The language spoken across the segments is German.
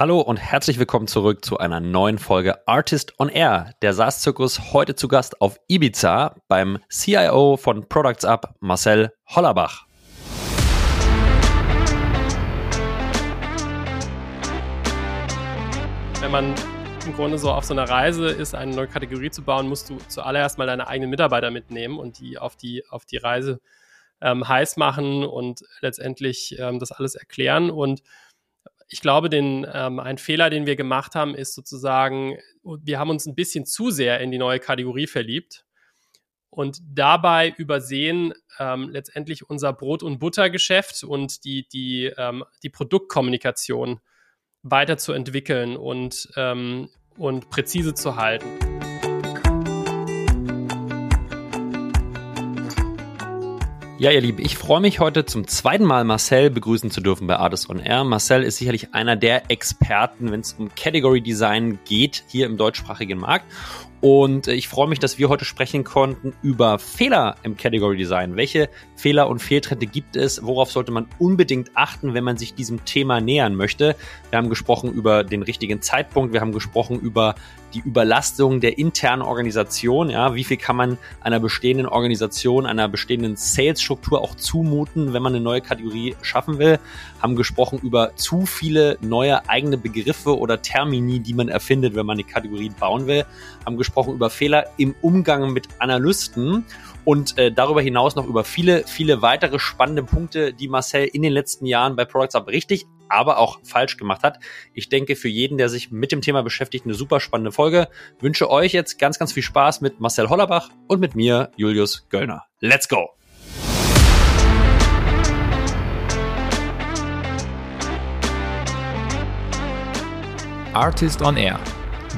Hallo und herzlich willkommen zurück zu einer neuen Folge Artist on Air. Der SaaS-Zirkus heute zu Gast auf Ibiza beim CIO von Products Up, Marcel Hollerbach. Wenn man im Grunde so auf so einer Reise ist, eine neue Kategorie zu bauen, musst du zuallererst mal deine eigenen Mitarbeiter mitnehmen und die auf die, auf die Reise ähm, heiß machen und letztendlich ähm, das alles erklären. Und ich glaube, den, ähm, ein Fehler, den wir gemacht haben, ist sozusagen, wir haben uns ein bisschen zu sehr in die neue Kategorie verliebt und dabei übersehen ähm, letztendlich unser Brot- und Buttergeschäft und die, die, ähm, die Produktkommunikation weiterzuentwickeln und, ähm, und präzise zu halten. Ja, ihr Lieben, ich freue mich heute zum zweiten Mal Marcel begrüßen zu dürfen bei Artist on Air. Marcel ist sicherlich einer der Experten, wenn es um Category Design geht, hier im deutschsprachigen Markt. Und äh, ich freue mich, dass wir heute sprechen konnten über Fehler im Category Design. Welche Fehler und Fehltritte gibt es? Worauf sollte man unbedingt achten, wenn man sich diesem Thema nähern möchte? Wir haben gesprochen über den richtigen Zeitpunkt. Wir haben gesprochen über die Überlastung der internen Organisation. Ja, wie viel kann man einer bestehenden Organisation, einer bestehenden Sales-Struktur auch zumuten, wenn man eine neue Kategorie schaffen will? Haben gesprochen über zu viele neue eigene Begriffe oder Termini, die man erfindet, wenn man eine Kategorie bauen will. Haben gesprochen über Fehler im Umgang mit Analysten und äh, darüber hinaus noch über viele, viele weitere spannende Punkte, die Marcel in den letzten Jahren bei Products Up richtig, aber auch falsch gemacht hat. Ich denke, für jeden, der sich mit dem Thema beschäftigt, eine super spannende Folge. Wünsche euch jetzt ganz, ganz viel Spaß mit Marcel Hollerbach und mit mir, Julius Göllner. Let's go! Artist on Air,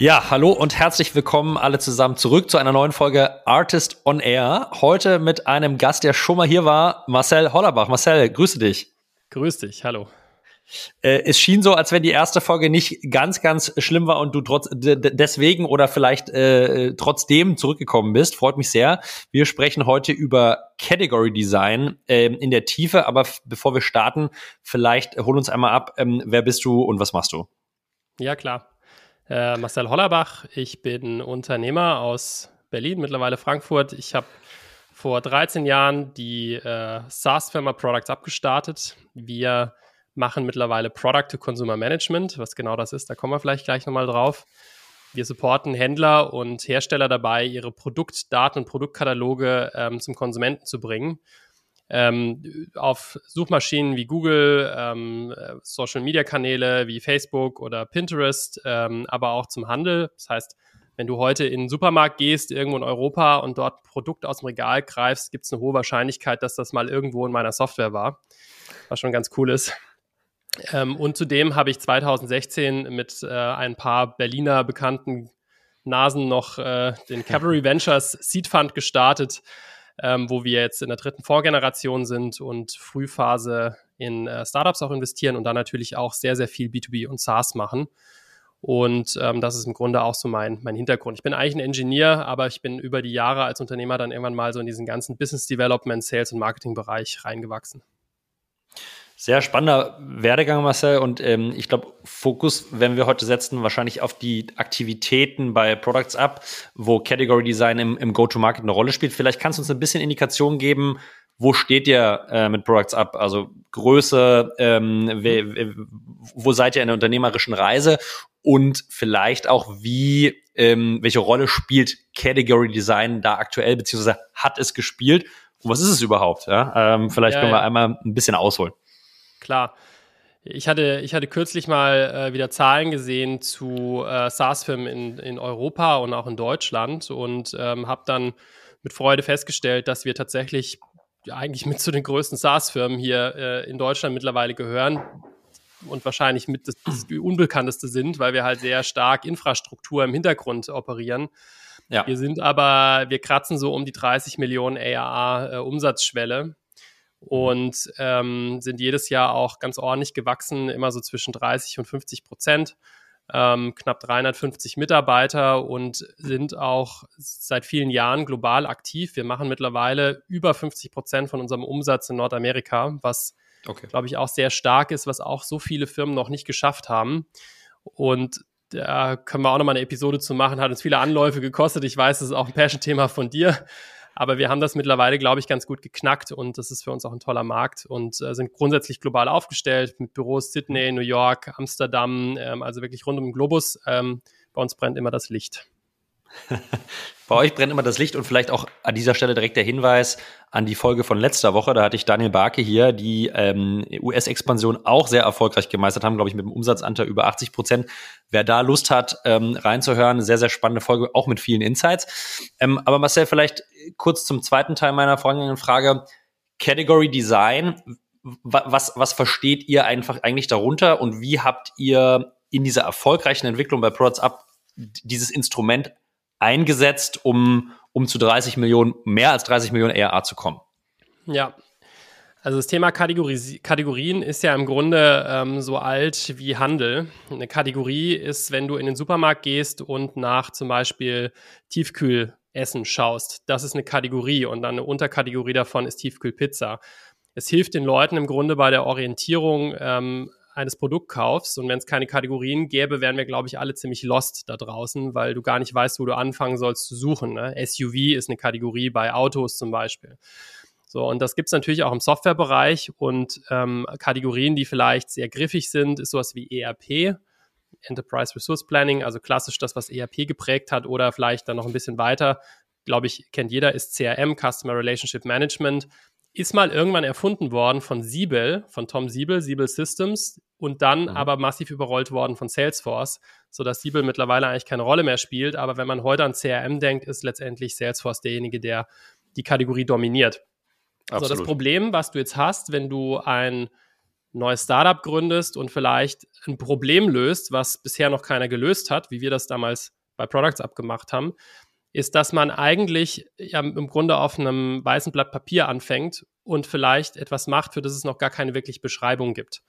Ja, hallo und herzlich willkommen alle zusammen zurück zu einer neuen Folge Artist on Air. Heute mit einem Gast, der schon mal hier war, Marcel Hollerbach. Marcel, grüße dich. Grüß dich, hallo. Äh, es schien so, als wenn die erste Folge nicht ganz, ganz schlimm war und du trotz deswegen oder vielleicht äh, trotzdem zurückgekommen bist. Freut mich sehr. Wir sprechen heute über Category Design äh, in der Tiefe, aber bevor wir starten, vielleicht hol uns einmal ab, ähm, wer bist du und was machst du? Ja, klar. Äh, Marcel Hollerbach, ich bin Unternehmer aus Berlin, mittlerweile Frankfurt. Ich habe vor 13 Jahren die äh, SaaS-Firma Products abgestartet. Wir machen mittlerweile Product to Consumer Management. Was genau das ist, da kommen wir vielleicht gleich nochmal drauf. Wir supporten Händler und Hersteller dabei, ihre Produktdaten und Produktkataloge ähm, zum Konsumenten zu bringen. Ähm, auf Suchmaschinen wie Google, ähm, Social Media Kanäle wie Facebook oder Pinterest, ähm, aber auch zum Handel. Das heißt, wenn du heute in den Supermarkt gehst, irgendwo in Europa und dort Produkt aus dem Regal greifst, gibt es eine hohe Wahrscheinlichkeit, dass das mal irgendwo in meiner Software war. Was schon ganz cool ist. Ähm, und zudem habe ich 2016 mit äh, ein paar Berliner bekannten Nasen noch äh, den Cavalry Ventures Seed Fund gestartet, ähm, wo wir jetzt in der dritten Vorgeneration sind und Frühphase in äh, Startups auch investieren und dann natürlich auch sehr, sehr viel B2B und SaaS machen. Und ähm, das ist im Grunde auch so mein, mein Hintergrund. Ich bin eigentlich ein Ingenieur, aber ich bin über die Jahre als Unternehmer dann irgendwann mal so in diesen ganzen Business Development, Sales und Marketing Bereich reingewachsen. Sehr spannender Werdegang, Marcel. Und ähm, ich glaube, Fokus werden wir heute setzen wahrscheinlich auf die Aktivitäten bei Products Up, wo Category Design im, im Go-to-Market eine Rolle spielt. Vielleicht kannst du uns ein bisschen Indikation geben, wo steht ihr äh, mit Products Up? Also Größe, ähm, we, wo seid ihr in der unternehmerischen Reise? Und vielleicht auch, wie, ähm, welche Rolle spielt Category Design da aktuell, beziehungsweise hat es gespielt? Und was ist es überhaupt? Ja? Ähm, vielleicht ja, können wir ja. einmal ein bisschen ausholen klar. Ich hatte, ich hatte kürzlich mal äh, wieder Zahlen gesehen zu äh, SaaS-Firmen in, in Europa und auch in Deutschland und ähm, habe dann mit Freude festgestellt, dass wir tatsächlich eigentlich mit zu den größten SaaS-Firmen hier äh, in Deutschland mittlerweile gehören und wahrscheinlich mit das, das Unbekannteste sind, weil wir halt sehr stark Infrastruktur im Hintergrund operieren. Ja. Wir sind aber, wir kratzen so um die 30 Millionen ARA äh, Umsatzschwelle und ähm, sind jedes Jahr auch ganz ordentlich gewachsen, immer so zwischen 30 und 50 Prozent. Ähm, knapp 350 Mitarbeiter und sind auch seit vielen Jahren global aktiv. Wir machen mittlerweile über 50 Prozent von unserem Umsatz in Nordamerika, was, okay. glaube ich, auch sehr stark ist, was auch so viele Firmen noch nicht geschafft haben. Und da können wir auch nochmal eine Episode zu machen, hat uns viele Anläufe gekostet. Ich weiß, das ist auch ein Passion-Thema von dir. Aber wir haben das mittlerweile, glaube ich, ganz gut geknackt und das ist für uns auch ein toller Markt und äh, sind grundsätzlich global aufgestellt mit Büros Sydney, New York, Amsterdam, ähm, also wirklich rund um den Globus. Ähm, bei uns brennt immer das Licht. Bei euch brennt immer das Licht und vielleicht auch an dieser Stelle direkt der Hinweis an die Folge von letzter Woche. Da hatte ich Daniel Barke hier, die ähm, US-Expansion auch sehr erfolgreich gemeistert haben, glaube ich, mit einem Umsatzanteil über 80 Prozent. Wer da Lust hat, ähm, reinzuhören, sehr, sehr spannende Folge, auch mit vielen Insights. Ähm, aber Marcel, vielleicht kurz zum zweiten Teil meiner vorangehenden Frage. Category Design, was, was versteht ihr einfach eigentlich darunter und wie habt ihr in dieser erfolgreichen Entwicklung bei Products Up dieses Instrument eingesetzt, um, um zu 30 Millionen, mehr als 30 Millionen ERA zu kommen. Ja, also das Thema Kategorie, Kategorien ist ja im Grunde ähm, so alt wie Handel. Eine Kategorie ist, wenn du in den Supermarkt gehst und nach zum Beispiel Tiefkühlessen schaust. Das ist eine Kategorie und dann eine Unterkategorie davon ist Tiefkühlpizza. Es hilft den Leuten im Grunde bei der Orientierung ähm, eines Produktkaufs. Und wenn es keine Kategorien gäbe, wären wir, glaube ich, alle ziemlich lost da draußen, weil du gar nicht weißt, wo du anfangen sollst zu suchen. Ne? SUV ist eine Kategorie bei Autos zum Beispiel. So, und das gibt es natürlich auch im Softwarebereich und ähm, Kategorien, die vielleicht sehr griffig sind, ist sowas wie ERP, Enterprise Resource Planning, also klassisch das, was ERP geprägt hat oder vielleicht dann noch ein bisschen weiter, glaube ich, kennt jeder, ist CRM, Customer Relationship Management ist mal irgendwann erfunden worden von Siebel, von Tom Siebel, Siebel Systems und dann mhm. aber massiv überrollt worden von Salesforce, sodass Siebel mittlerweile eigentlich keine Rolle mehr spielt. Aber wenn man heute an CRM denkt, ist letztendlich Salesforce derjenige, der die Kategorie dominiert. Absolut. Also das Problem, was du jetzt hast, wenn du ein neues Startup gründest und vielleicht ein Problem löst, was bisher noch keiner gelöst hat, wie wir das damals bei Products abgemacht haben, ist, dass man eigentlich ja, im Grunde auf einem weißen Blatt Papier anfängt und vielleicht etwas macht, für das es noch gar keine wirklich Beschreibung gibt.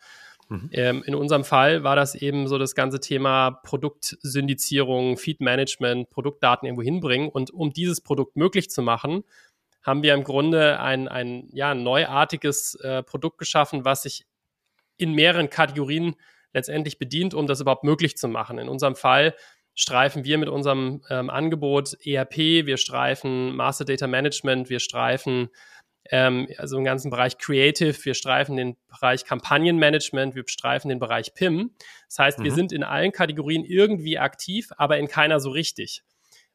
Mhm. Ähm, in unserem Fall war das eben so das ganze Thema Produktsyndizierung, Feed-Management, Produktdaten irgendwo hinbringen. Und um dieses Produkt möglich zu machen, haben wir im Grunde ein, ein ja, neuartiges äh, Produkt geschaffen, was sich in mehreren Kategorien letztendlich bedient, um das überhaupt möglich zu machen. In unserem Fall streifen wir mit unserem ähm, Angebot ERP, wir streifen Master Data Management, wir streifen ähm, also im ganzen Bereich Creative, wir streifen den Bereich Kampagnenmanagement, wir streifen den Bereich PIM. Das heißt, mhm. wir sind in allen Kategorien irgendwie aktiv, aber in keiner so richtig.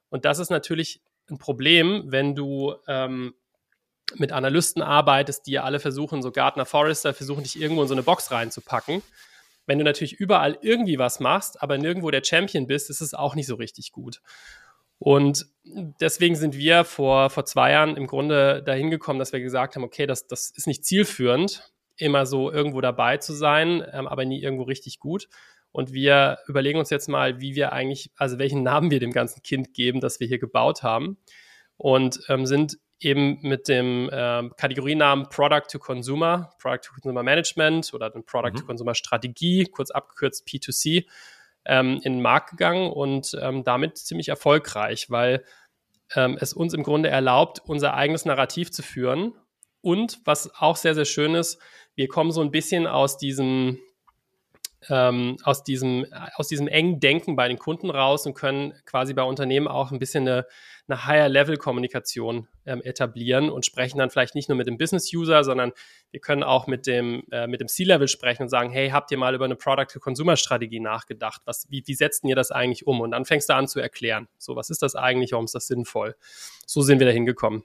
Und das ist natürlich ein Problem, wenn du ähm, mit Analysten arbeitest, die ja alle versuchen, so Gartner Forrester versuchen, dich irgendwo in so eine Box reinzupacken. Wenn du natürlich überall irgendwie was machst, aber nirgendwo der Champion bist, ist es auch nicht so richtig gut. Und deswegen sind wir vor, vor zwei Jahren im Grunde dahin gekommen, dass wir gesagt haben, okay, das, das ist nicht zielführend, immer so irgendwo dabei zu sein, ähm, aber nie irgendwo richtig gut. Und wir überlegen uns jetzt mal, wie wir eigentlich, also welchen Namen wir dem ganzen Kind geben, das wir hier gebaut haben. Und ähm, sind eben mit dem äh, Kategorienamen Product to Consumer, Product to Consumer Management oder den Product mhm. to Consumer Strategie, kurz abgekürzt P2C, ähm, in den Markt gegangen und ähm, damit ziemlich erfolgreich, weil ähm, es uns im Grunde erlaubt, unser eigenes Narrativ zu führen. Und was auch sehr, sehr schön ist, wir kommen so ein bisschen aus diesem ähm, aus, diesem, aus diesem engen Denken bei den Kunden raus und können quasi bei Unternehmen auch ein bisschen eine, eine Higher-Level-Kommunikation ähm, etablieren und sprechen dann vielleicht nicht nur mit dem Business-User, sondern wir können auch mit dem, äh, dem C-Level sprechen und sagen, hey, habt ihr mal über eine Product-to-Consumer-Strategie nachgedacht? Was, wie, wie setzt ihr das eigentlich um? Und dann fängst du an zu erklären. So, was ist das eigentlich? Warum ist das sinnvoll? So sind wir da hingekommen.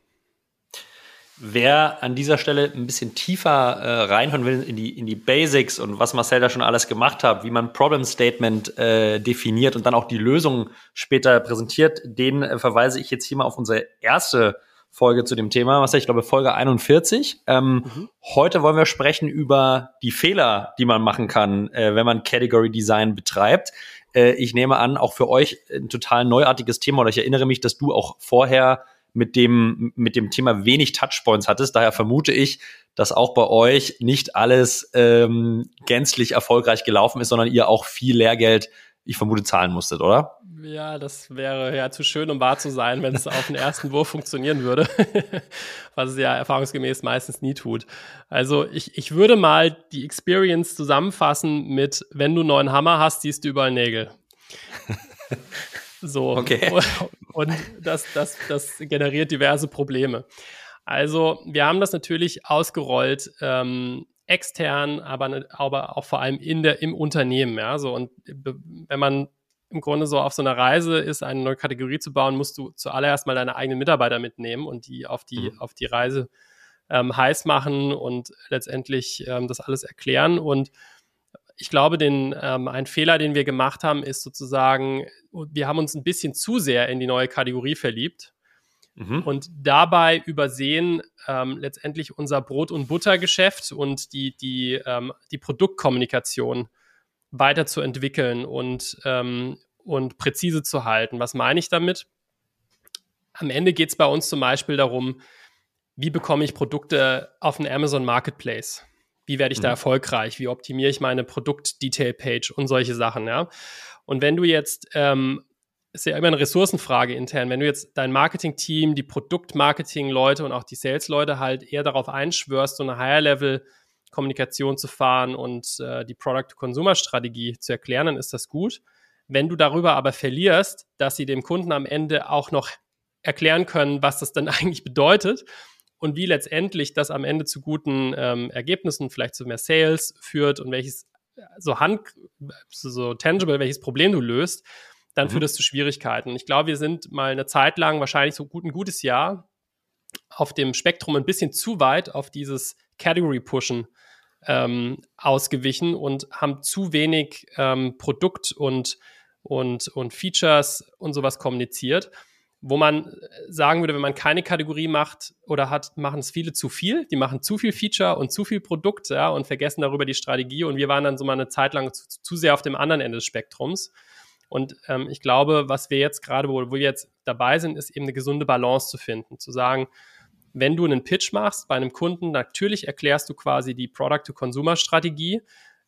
Wer an dieser Stelle ein bisschen tiefer äh, reinhören will in die, in die Basics und was Marcel da schon alles gemacht hat, wie man Problem Statement äh, definiert und dann auch die Lösung später präsentiert, den äh, verweise ich jetzt hier mal auf unsere erste Folge zu dem Thema, was ich glaube Folge 41. Ähm, mhm. Heute wollen wir sprechen über die Fehler, die man machen kann, äh, wenn man Category Design betreibt. Äh, ich nehme an, auch für euch ein total neuartiges Thema. Oder ich erinnere mich, dass du auch vorher mit dem, mit dem Thema wenig Touchpoints hattest. Daher vermute ich, dass auch bei euch nicht alles ähm, gänzlich erfolgreich gelaufen ist, sondern ihr auch viel Lehrgeld, ich vermute, zahlen musstet, oder? Ja, das wäre ja zu schön, um wahr zu sein, wenn es auf den ersten Wurf funktionieren würde, was es ja erfahrungsgemäß meistens nie tut. Also ich, ich würde mal die Experience zusammenfassen mit, wenn du einen neuen Hammer hast, siehst du überall Nägel. So. Okay. Und das, das, das generiert diverse Probleme. Also, wir haben das natürlich ausgerollt, ähm, extern, aber, ne, aber auch vor allem in der, im Unternehmen. Ja, so. Und wenn man im Grunde so auf so einer Reise ist, eine neue Kategorie zu bauen, musst du zuallererst mal deine eigenen Mitarbeiter mitnehmen und die auf die, mhm. auf die Reise ähm, heiß machen und letztendlich ähm, das alles erklären. Und ich glaube, den, ähm, ein Fehler, den wir gemacht haben, ist sozusagen, wir haben uns ein bisschen zu sehr in die neue Kategorie verliebt mhm. und dabei übersehen ähm, letztendlich unser Brot- und Buttergeschäft und die, die, ähm, die Produktkommunikation weiterzuentwickeln und, ähm, und präzise zu halten. Was meine ich damit? Am Ende geht es bei uns zum Beispiel darum, wie bekomme ich Produkte auf den Amazon Marketplace? Wie werde ich mhm. da erfolgreich? Wie optimiere ich meine Produkt-Detail-Page und solche Sachen, ja? Und wenn du jetzt, ähm, ist ja immer eine Ressourcenfrage intern, wenn du jetzt dein Marketing-Team, die Produkt-Marketing-Leute und auch die Sales-Leute halt eher darauf einschwörst, so eine Higher-Level- Kommunikation zu fahren und äh, die Product-Consumer-Strategie zu erklären, dann ist das gut. Wenn du darüber aber verlierst, dass sie dem Kunden am Ende auch noch erklären können, was das dann eigentlich bedeutet, und wie letztendlich das am Ende zu guten ähm, Ergebnissen, vielleicht zu mehr Sales führt und welches so hand, so tangible, welches Problem du löst, dann mhm. führt das zu Schwierigkeiten. Ich glaube, wir sind mal eine Zeit lang, wahrscheinlich so gut ein gutes Jahr, auf dem Spektrum ein bisschen zu weit auf dieses Category-Pushen ähm, ausgewichen und haben zu wenig ähm, Produkt und, und, und Features und sowas kommuniziert wo man äh, sagen würde, wenn man keine Kategorie macht oder hat, machen es viele zu viel. Die machen zu viel Feature und zu viel Produkt, ja, und vergessen darüber die Strategie. Und wir waren dann so mal eine Zeit lang zu, zu sehr auf dem anderen Ende des Spektrums. Und ähm, ich glaube, was wir jetzt gerade, wo, wo wir jetzt dabei sind, ist eben eine gesunde Balance zu finden. Zu sagen, wenn du einen Pitch machst bei einem Kunden, natürlich erklärst du quasi die Product-to-Consumer-Strategie,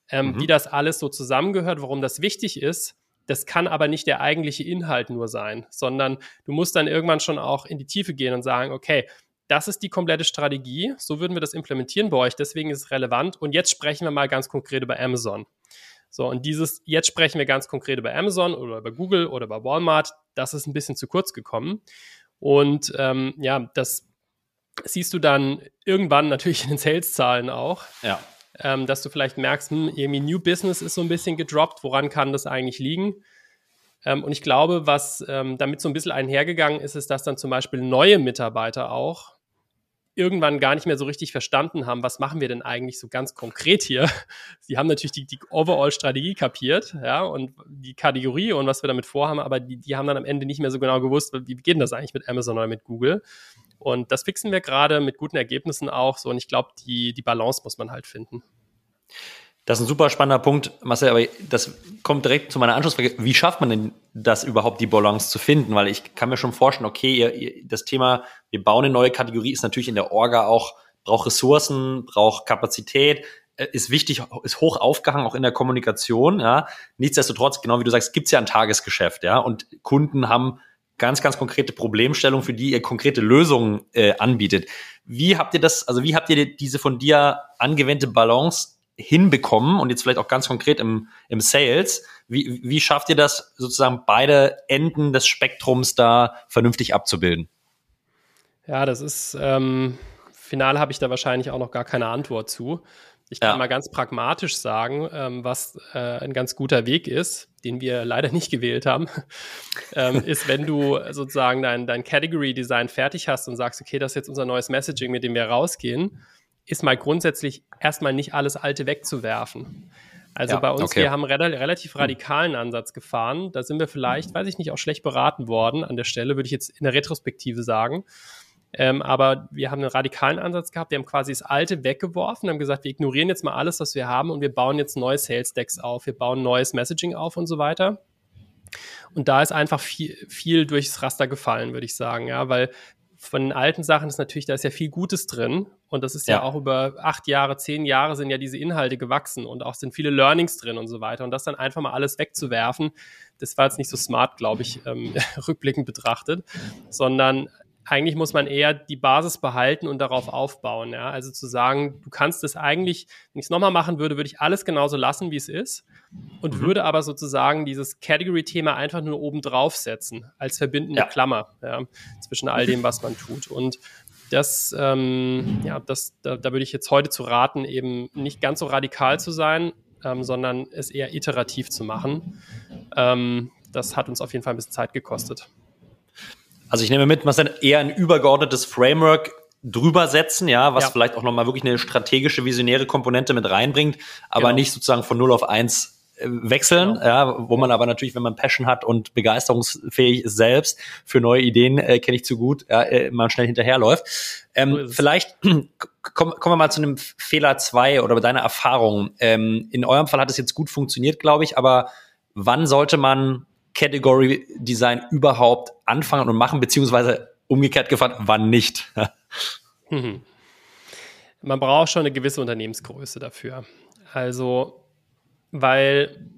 ähm, mhm. wie das alles so zusammengehört, warum das wichtig ist. Das kann aber nicht der eigentliche Inhalt nur sein, sondern du musst dann irgendwann schon auch in die Tiefe gehen und sagen, okay, das ist die komplette Strategie, so würden wir das implementieren bei euch, deswegen ist es relevant. Und jetzt sprechen wir mal ganz konkret über Amazon. So, und dieses, jetzt sprechen wir ganz konkret über Amazon oder über Google oder über Walmart, das ist ein bisschen zu kurz gekommen. Und ähm, ja, das siehst du dann irgendwann natürlich in den Sales-Zahlen auch. Ja ähm, dass du vielleicht merkst, hm, irgendwie New Business ist so ein bisschen gedroppt, woran kann das eigentlich liegen? Ähm, und ich glaube, was ähm, damit so ein bisschen einhergegangen ist, ist, dass dann zum Beispiel neue Mitarbeiter auch irgendwann gar nicht mehr so richtig verstanden haben, was machen wir denn eigentlich so ganz konkret hier. Sie haben natürlich die, die Overall-Strategie kapiert, ja, und die Kategorie und was wir damit vorhaben, aber die, die haben dann am Ende nicht mehr so genau gewusst, wie geht denn das eigentlich mit Amazon oder mit Google. Und das fixen wir gerade mit guten Ergebnissen auch so. Und ich glaube, die, die Balance muss man halt finden. Das ist ein super spannender Punkt, Marcel, aber das kommt direkt zu meiner Anschlussfrage. Wie schafft man denn das überhaupt, die Balance zu finden? Weil ich kann mir schon vorstellen, okay, ihr, ihr, das Thema, wir bauen eine neue Kategorie, ist natürlich in der Orga auch, braucht Ressourcen, braucht Kapazität, äh, ist wichtig, ist hoch aufgehangen, auch in der Kommunikation, ja. Nichtsdestotrotz, genau wie du sagst, gibt's ja ein Tagesgeschäft, ja. Und Kunden haben ganz, ganz konkrete Problemstellungen, für die ihr konkrete Lösungen äh, anbietet. Wie habt ihr das, also wie habt ihr diese von dir angewendete Balance hinbekommen und jetzt vielleicht auch ganz konkret im, im Sales? Wie, wie schafft ihr das sozusagen beide Enden des Spektrums da vernünftig abzubilden? Ja, das ist, ähm, final habe ich da wahrscheinlich auch noch gar keine Antwort zu. Ich kann ja. mal ganz pragmatisch sagen, ähm, was äh, ein ganz guter Weg ist, den wir leider nicht gewählt haben, ähm, ist, wenn du sozusagen dein, dein Category Design fertig hast und sagst, okay, das ist jetzt unser neues Messaging, mit dem wir rausgehen, ist mal grundsätzlich erstmal nicht alles Alte wegzuwerfen. Also ja, bei uns, okay. wir haben einen relativ radikalen Ansatz gefahren. Da sind wir vielleicht, weiß ich nicht, auch schlecht beraten worden. An der Stelle würde ich jetzt in der Retrospektive sagen. Ähm, aber wir haben einen radikalen Ansatz gehabt. Wir haben quasi das Alte weggeworfen, haben gesagt, wir ignorieren jetzt mal alles, was wir haben und wir bauen jetzt neue Sales Decks auf, wir bauen neues Messaging auf und so weiter. Und da ist einfach viel, viel durchs Raster gefallen, würde ich sagen, ja, weil von den alten Sachen ist natürlich, da ist ja viel Gutes drin. Und das ist ja. ja. auch über acht Jahre, zehn Jahre sind ja diese Inhalte gewachsen und auch sind viele Learnings drin und so weiter. Und das dann einfach mal alles wegzuwerfen, das war jetzt nicht so smart, glaube ich, ähm, rückblickend betrachtet, sondern eigentlich muss man eher die Basis behalten und darauf aufbauen. Ja? Also zu sagen, du kannst es eigentlich, wenn ich es nochmal machen würde, würde ich alles genauso lassen, wie es ist und mhm. würde aber sozusagen dieses Category-Thema einfach nur oben draufsetzen als verbindende ja. Klammer ja, zwischen all dem, was man tut. Und das, ähm, ja, das, da, da würde ich jetzt heute zu raten, eben nicht ganz so radikal zu sein, ähm, sondern es eher iterativ zu machen. Ähm, das hat uns auf jeden Fall ein bisschen Zeit gekostet. Also ich nehme mit, man ist eher ein übergeordnetes Framework drüber setzen, ja, was ja. vielleicht auch nochmal wirklich eine strategische, visionäre Komponente mit reinbringt, aber genau. nicht sozusagen von 0 auf 1 äh, wechseln, genau. ja, wo man aber natürlich, wenn man Passion hat und begeisterungsfähig ist selbst für neue Ideen, äh, kenne ich zu gut, ja, äh, man schnell hinterherläuft. Ähm, so vielleicht kommen, kommen wir mal zu einem Fehler zwei oder deiner Erfahrung. Ähm, in eurem Fall hat es jetzt gut funktioniert, glaube ich, aber wann sollte man Category Design überhaupt anfangen und machen, beziehungsweise umgekehrt gefragt, wann nicht? Man braucht schon eine gewisse Unternehmensgröße dafür. Also, weil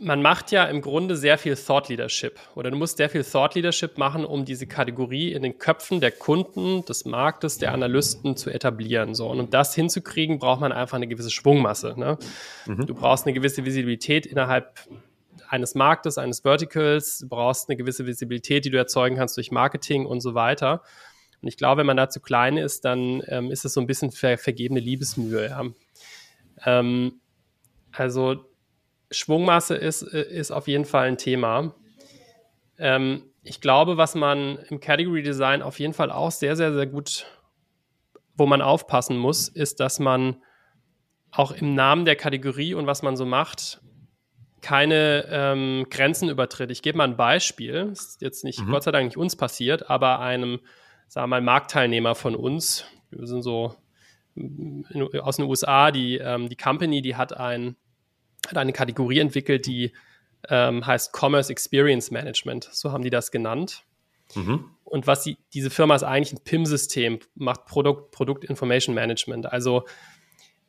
man macht ja im Grunde sehr viel Thought Leadership oder du musst sehr viel Thought Leadership machen, um diese Kategorie in den Köpfen der Kunden, des Marktes, der Analysten zu etablieren. So. Und um das hinzukriegen, braucht man einfach eine gewisse Schwungmasse. Ne? Mhm. Du brauchst eine gewisse Visibilität innerhalb eines Marktes, eines Verticals, du brauchst eine gewisse Visibilität, die du erzeugen kannst durch Marketing und so weiter. Und ich glaube, wenn man da zu klein ist, dann ähm, ist es so ein bisschen ver vergebene Liebesmühe. Ja. Ähm, also Schwungmasse ist, äh, ist auf jeden Fall ein Thema. Ähm, ich glaube, was man im Category Design auf jeden Fall auch sehr, sehr, sehr gut, wo man aufpassen muss, ist, dass man auch im Namen der Kategorie und was man so macht, keine ähm, Grenzen übertritt. Ich gebe mal ein Beispiel. Das ist jetzt nicht, mhm. Gott sei Dank nicht uns passiert, aber einem, sagen wir mal, Marktteilnehmer von uns. Wir sind so in, aus den USA, die, ähm, die Company, die hat ein hat eine Kategorie entwickelt, die ähm, heißt Commerce Experience Management. So haben die das genannt. Mhm. Und was die, diese Firma ist eigentlich ein PIM-System, macht Produkt, Produkt Information Management. Also,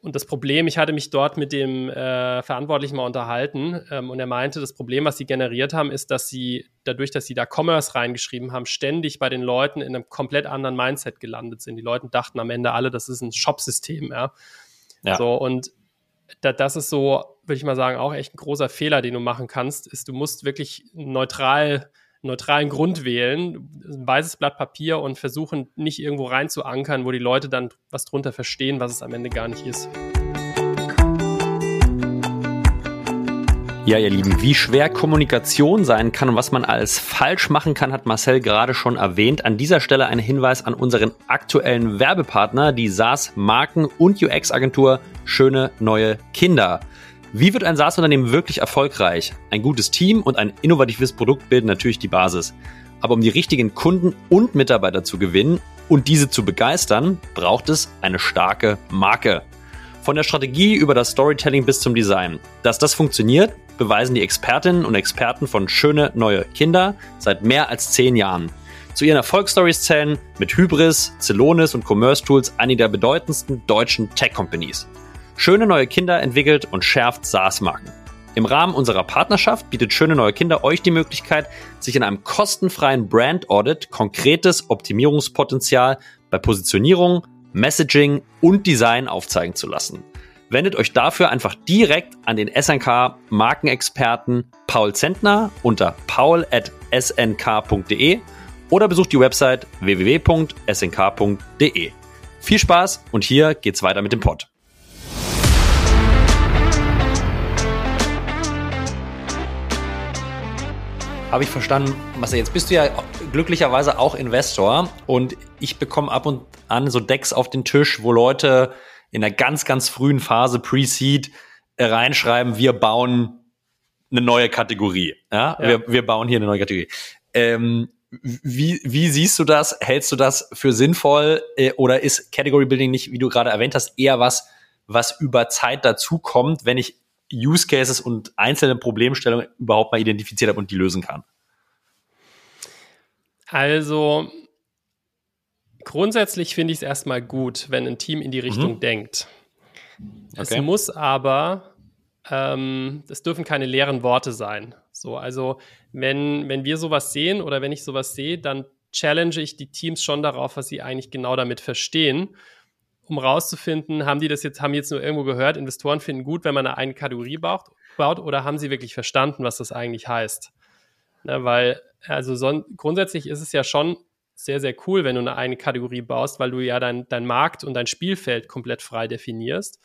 und das Problem, ich hatte mich dort mit dem äh, Verantwortlichen mal unterhalten ähm, und er meinte, das Problem, was sie generiert haben, ist, dass sie dadurch, dass sie da Commerce reingeschrieben haben, ständig bei den Leuten in einem komplett anderen Mindset gelandet sind. Die Leute dachten am Ende alle, das ist ein Shop-System, ja. ja. So, und da, das ist so, würde ich mal sagen, auch echt ein großer Fehler, den du machen kannst, ist, du musst wirklich neutral, neutralen Grund wählen, ein weißes Blatt Papier und versuchen, nicht irgendwo rein zu ankern, wo die Leute dann was drunter verstehen, was es am Ende gar nicht ist. Ja, ihr Lieben, wie schwer Kommunikation sein kann und was man alles falsch machen kann, hat Marcel gerade schon erwähnt. An dieser Stelle ein Hinweis an unseren aktuellen Werbepartner, die SaaS Marken- und UX-Agentur Schöne Neue Kinder. Wie wird ein SaaS-Unternehmen wirklich erfolgreich? Ein gutes Team und ein innovatives Produkt bilden natürlich die Basis. Aber um die richtigen Kunden und Mitarbeiter zu gewinnen und diese zu begeistern, braucht es eine starke Marke. Von der Strategie über das Storytelling bis zum Design. Dass das funktioniert, beweisen die Expertinnen und Experten von Schöne Neue Kinder seit mehr als zehn Jahren. Zu ihren Erfolgsstories zählen mit Hybris, Celonis und Commerce Tools einige der bedeutendsten deutschen Tech-Companies. Schöne Neue Kinder entwickelt und schärft SaaS-Marken. Im Rahmen unserer Partnerschaft bietet Schöne Neue Kinder euch die Möglichkeit, sich in einem kostenfreien Brand Audit konkretes Optimierungspotenzial bei Positionierung, Messaging und Design aufzeigen zu lassen. Wendet euch dafür einfach direkt an den SNK Markenexperten Paul Zentner unter paul.snk.de oder besucht die Website www.snk.de. Viel Spaß und hier geht's weiter mit dem Pod. Habe ich verstanden, Marcel. Jetzt bist du ja glücklicherweise auch Investor und ich bekomme ab und an so Decks auf den Tisch, wo Leute in einer ganz, ganz frühen Phase Pre-Seed äh, reinschreiben, wir bauen eine neue Kategorie. Ja? ja. Wir, wir bauen hier eine neue Kategorie. Ähm, wie, wie siehst du das? Hältst du das für sinnvoll? Äh, oder ist Category Building nicht, wie du gerade erwähnt hast, eher was, was über Zeit dazukommt, wenn ich Use Cases und einzelne Problemstellungen überhaupt mal identifiziert habe und die lösen kann? Also grundsätzlich finde ich es erstmal gut, wenn ein Team in die Richtung mhm. denkt. Okay. Es muss aber, ähm, es dürfen keine leeren Worte sein. So, also wenn, wenn wir sowas sehen oder wenn ich sowas sehe, dann challenge ich die Teams schon darauf, was sie eigentlich genau damit verstehen, um rauszufinden, haben die das jetzt, haben jetzt nur irgendwo gehört, Investoren finden gut, wenn man eine eigene Kategorie baut, baut oder haben sie wirklich verstanden, was das eigentlich heißt? Ne, weil, also so, grundsätzlich ist es ja schon sehr, sehr cool, wenn du eine eigene Kategorie baust, weil du ja dein, dein Markt und dein Spielfeld komplett frei definierst.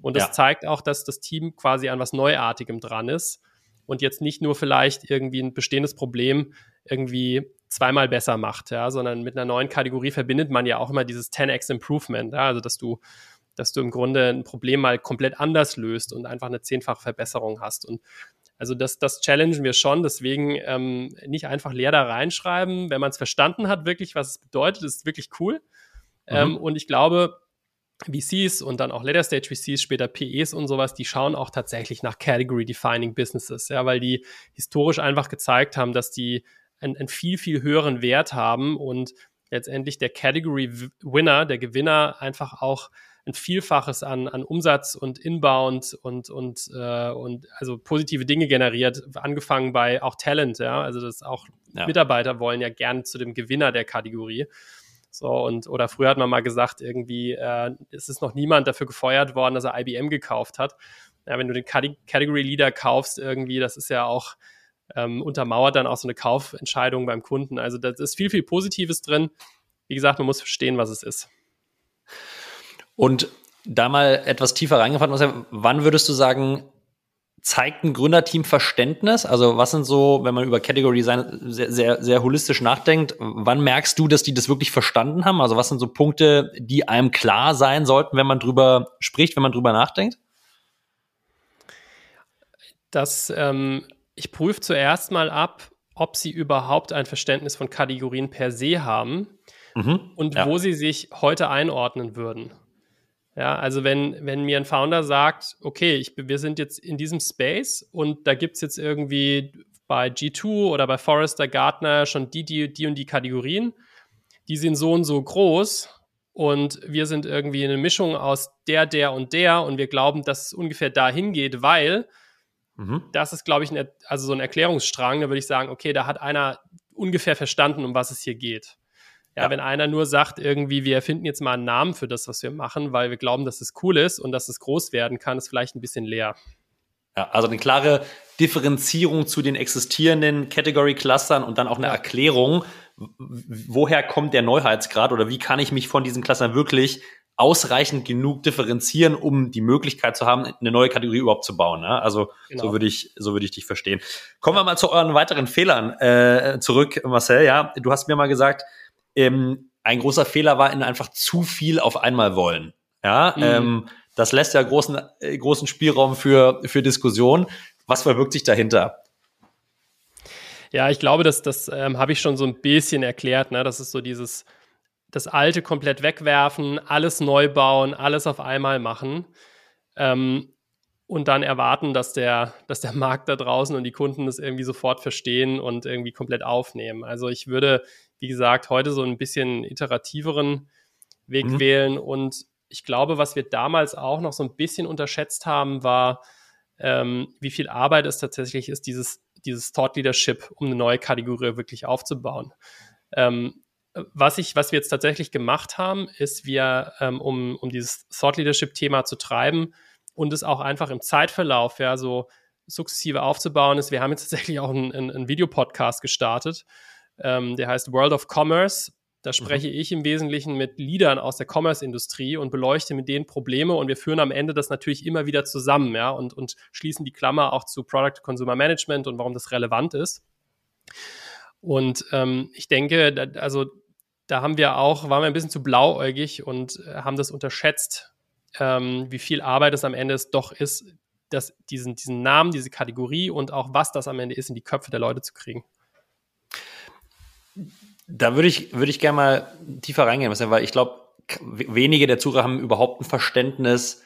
Und das ja. zeigt auch, dass das Team quasi an was Neuartigem dran ist und jetzt nicht nur vielleicht irgendwie ein bestehendes Problem irgendwie zweimal besser macht, ja, sondern mit einer neuen Kategorie verbindet man ja auch immer dieses 10x Improvement, ja, also dass du, dass du im Grunde ein Problem mal komplett anders löst und einfach eine zehnfache Verbesserung hast. Und also das, das challengen wir schon, deswegen ähm, nicht einfach leer da reinschreiben. Wenn man es verstanden hat, wirklich, was es bedeutet, ist wirklich cool. Mhm. Ähm, und ich glaube, VCs und dann auch Later Stage VCs, später PEs und sowas, die schauen auch tatsächlich nach Category Defining Businesses, ja, weil die historisch einfach gezeigt haben, dass die einen, einen viel, viel höheren Wert haben und letztendlich der Category Winner, der Gewinner einfach auch ein Vielfaches an, an Umsatz und Inbound und, und, äh, und also positive Dinge generiert, angefangen bei auch Talent, ja. Also das auch ja. Mitarbeiter wollen ja gern zu dem Gewinner der Kategorie. So, und oder früher hat man mal gesagt, irgendwie, äh, es ist noch niemand dafür gefeuert worden, dass er IBM gekauft hat. Ja, wenn du den Category Leader kaufst, irgendwie, das ist ja auch ähm, untermauert dann auch so eine Kaufentscheidung beim Kunden. Also da ist viel, viel Positives drin. Wie gesagt, man muss verstehen, was es ist. Und da mal etwas tiefer reingefallen, wann würdest du sagen, zeigt ein Gründerteam Verständnis? Also was sind so, wenn man über Category Design sehr, sehr, sehr holistisch nachdenkt, wann merkst du, dass die das wirklich verstanden haben? Also was sind so Punkte, die einem klar sein sollten, wenn man drüber spricht, wenn man drüber nachdenkt? Das, ähm, ich prüfe zuerst mal ab, ob sie überhaupt ein Verständnis von Kategorien per se haben mhm, und ja. wo sie sich heute einordnen würden. Ja, also wenn, wenn mir ein Founder sagt, okay, ich, wir sind jetzt in diesem Space und da gibt es jetzt irgendwie bei G2 oder bei Forrester Gartner schon die, die, die und die Kategorien, die sind so und so groß und wir sind irgendwie eine Mischung aus der, der und der und wir glauben, dass es ungefähr dahin geht, weil mhm. das ist, glaube ich, ein, also so ein Erklärungsstrang, da würde ich sagen, okay, da hat einer ungefähr verstanden, um was es hier geht. Ja, ja, wenn einer nur sagt, irgendwie, wir erfinden jetzt mal einen Namen für das, was wir machen, weil wir glauben, dass es cool ist und dass es groß werden kann, ist vielleicht ein bisschen leer. Ja, also eine klare Differenzierung zu den existierenden Category-Clustern und dann auch eine ja. Erklärung, woher kommt der Neuheitsgrad oder wie kann ich mich von diesen Clustern wirklich ausreichend genug differenzieren, um die Möglichkeit zu haben, eine neue Kategorie überhaupt zu bauen. Ne? Also genau. so würde ich, so würde ich dich verstehen. Kommen wir mal zu euren weiteren Fehlern äh, zurück, Marcel. Ja, du hast mir mal gesagt, ähm, ein großer Fehler war in einfach zu viel auf einmal wollen. Ja, mhm. ähm, das lässt ja großen, äh, großen Spielraum für, für Diskussion. Was verwirkt sich dahinter? Ja, ich glaube, das, das ähm, habe ich schon so ein bisschen erklärt. Ne? Das ist so dieses, das Alte komplett wegwerfen, alles neu bauen, alles auf einmal machen. Ähm, und dann erwarten, dass der, dass der Markt da draußen und die Kunden das irgendwie sofort verstehen und irgendwie komplett aufnehmen. Also ich würde, wie gesagt, heute so ein bisschen iterativeren Weg mhm. wählen. Und ich glaube, was wir damals auch noch so ein bisschen unterschätzt haben, war, ähm, wie viel Arbeit es tatsächlich ist, dieses, dieses Thought Leadership, um eine neue Kategorie wirklich aufzubauen. Ähm, was ich, was wir jetzt tatsächlich gemacht haben, ist, wir, ähm, um, um dieses Thought Leadership Thema zu treiben, und es auch einfach im Zeitverlauf ja so sukzessive aufzubauen ist. Wir haben jetzt tatsächlich auch einen, einen, einen Videopodcast gestartet, ähm, der heißt World of Commerce. Da mhm. spreche mhm. ich im Wesentlichen mit Leadern aus der Commerce-Industrie und beleuchte mit denen Probleme und wir führen am Ende das natürlich immer wieder zusammen, ja, und, und schließen die Klammer auch zu Product Consumer Management und warum das relevant ist. Und ähm, ich denke, also da haben wir auch, waren wir ein bisschen zu blauäugig und äh, haben das unterschätzt, ähm, wie viel Arbeit es am Ende es doch ist, das, diesen, diesen Namen, diese Kategorie und auch was das am Ende ist, in die Köpfe der Leute zu kriegen. Da würde ich, würde ich gerne mal tiefer reingehen, weil ich glaube, wenige der Zuhörer haben überhaupt ein Verständnis,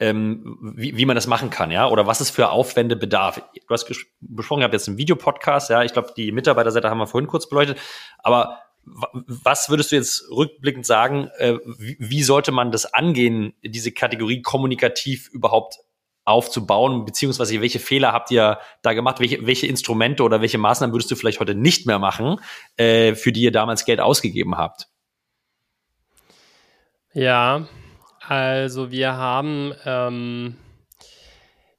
ähm, wie, wie man das machen kann, ja, oder was es für Aufwände bedarf. Du hast besprochen, ihr habt jetzt einen Videopodcast, ja, ich glaube, die Mitarbeiterseite haben wir vorhin kurz beleuchtet, aber was würdest du jetzt rückblickend sagen, äh, wie, wie sollte man das angehen, diese Kategorie kommunikativ überhaupt aufzubauen, beziehungsweise welche Fehler habt ihr da gemacht, welche, welche Instrumente oder welche Maßnahmen würdest du vielleicht heute nicht mehr machen, äh, für die ihr damals Geld ausgegeben habt? Ja, also wir haben, ähm,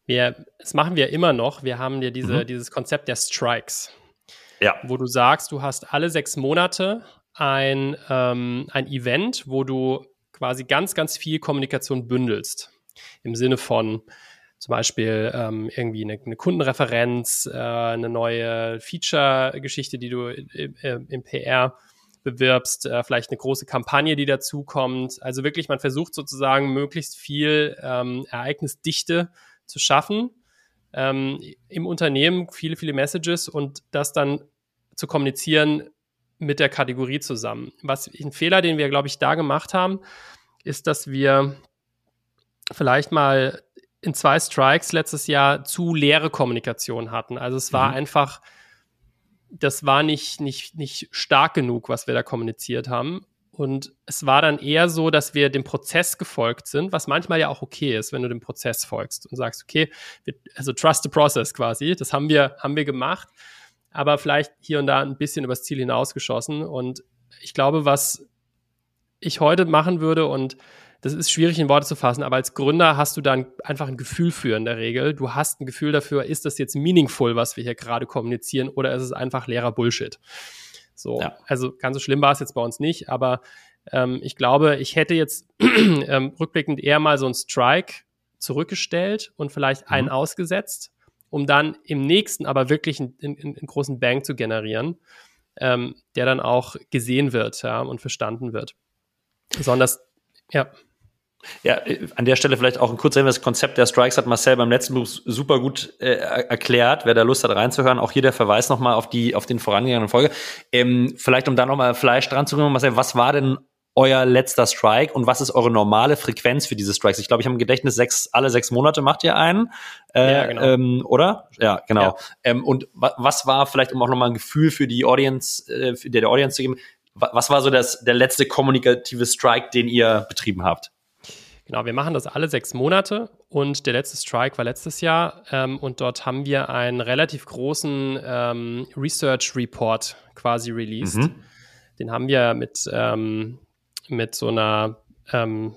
wir, das machen wir immer noch, wir haben ja diese, mhm. dieses Konzept der Strikes. Ja. Wo du sagst, du hast alle sechs Monate ein, ähm, ein Event, wo du quasi ganz, ganz viel Kommunikation bündelst. Im Sinne von zum Beispiel ähm, irgendwie eine, eine Kundenreferenz, äh, eine neue Feature-Geschichte, die du äh, im PR bewirbst, äh, vielleicht eine große Kampagne, die dazukommt. Also wirklich, man versucht sozusagen möglichst viel ähm, Ereignisdichte zu schaffen ähm, im Unternehmen, viele, viele Messages und das dann zu kommunizieren mit der Kategorie zusammen. Was ein Fehler, den wir, glaube ich, da gemacht haben, ist, dass wir vielleicht mal in zwei Strikes letztes Jahr zu leere Kommunikation hatten. Also es war mhm. einfach das war nicht, nicht, nicht stark genug, was wir da kommuniziert haben. Und es war dann eher so, dass wir dem Prozess gefolgt sind, was manchmal ja auch okay ist, wenn du dem Prozess folgst und sagst, okay, wir, also trust the process quasi. Das haben wir, haben wir gemacht, aber vielleicht hier und da ein bisschen übers Ziel hinausgeschossen. Und ich glaube, was ich heute machen würde und das ist schwierig in Worte zu fassen, aber als Gründer hast du dann einfach ein Gefühl für in der Regel. Du hast ein Gefühl dafür, ist das jetzt meaningful, was wir hier gerade kommunizieren, oder ist es einfach leerer Bullshit? So, ja. also ganz so schlimm war es jetzt bei uns nicht, aber ähm, ich glaube, ich hätte jetzt ähm, rückblickend eher mal so einen Strike zurückgestellt und vielleicht mhm. einen ausgesetzt, um dann im nächsten aber wirklich einen, einen, einen großen Bang zu generieren, ähm, der dann auch gesehen wird ja, und verstanden wird. Besonders, ja. Ja, äh, an der Stelle vielleicht auch ein kurzer Hinweis. Das Konzept der Strikes hat Marcel beim letzten Buch super gut äh, erklärt. Wer da Lust hat reinzuhören, auch hier der Verweis nochmal auf die, auf den vorangegangenen Folge. Ähm, vielleicht um da nochmal Fleisch dran zu bringen, Marcel, was war denn euer letzter Strike und was ist eure normale Frequenz für diese Strikes? Ich glaube, ich habe im Gedächtnis sechs, alle sechs Monate macht ihr einen, äh, ja, genau. ähm, oder? Ja, genau. Ja. Ähm, und was war vielleicht, um auch nochmal ein Gefühl für die Audience, äh, für der, der Audience zu geben, was war so das, der letzte kommunikative Strike, den ihr betrieben habt? Genau, wir machen das alle sechs Monate und der letzte Strike war letztes Jahr ähm, und dort haben wir einen relativ großen ähm, Research Report quasi released. Mhm. Den haben wir mit, ähm, mit so einer ähm,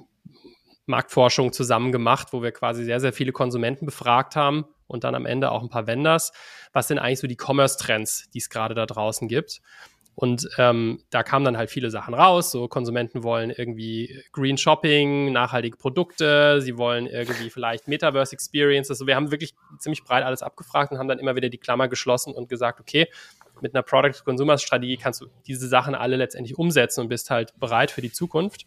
Marktforschung zusammen gemacht, wo wir quasi sehr, sehr viele Konsumenten befragt haben und dann am Ende auch ein paar Vendors. Was sind eigentlich so die Commerce-Trends, die es gerade da draußen gibt? Und ähm, da kamen dann halt viele Sachen raus. So Konsumenten wollen irgendwie Green Shopping, nachhaltige Produkte, sie wollen irgendwie vielleicht Metaverse Experiences. Also wir haben wirklich ziemlich breit alles abgefragt und haben dann immer wieder die Klammer geschlossen und gesagt, okay, mit einer Product-Consumer-Strategie kannst du diese Sachen alle letztendlich umsetzen und bist halt bereit für die Zukunft.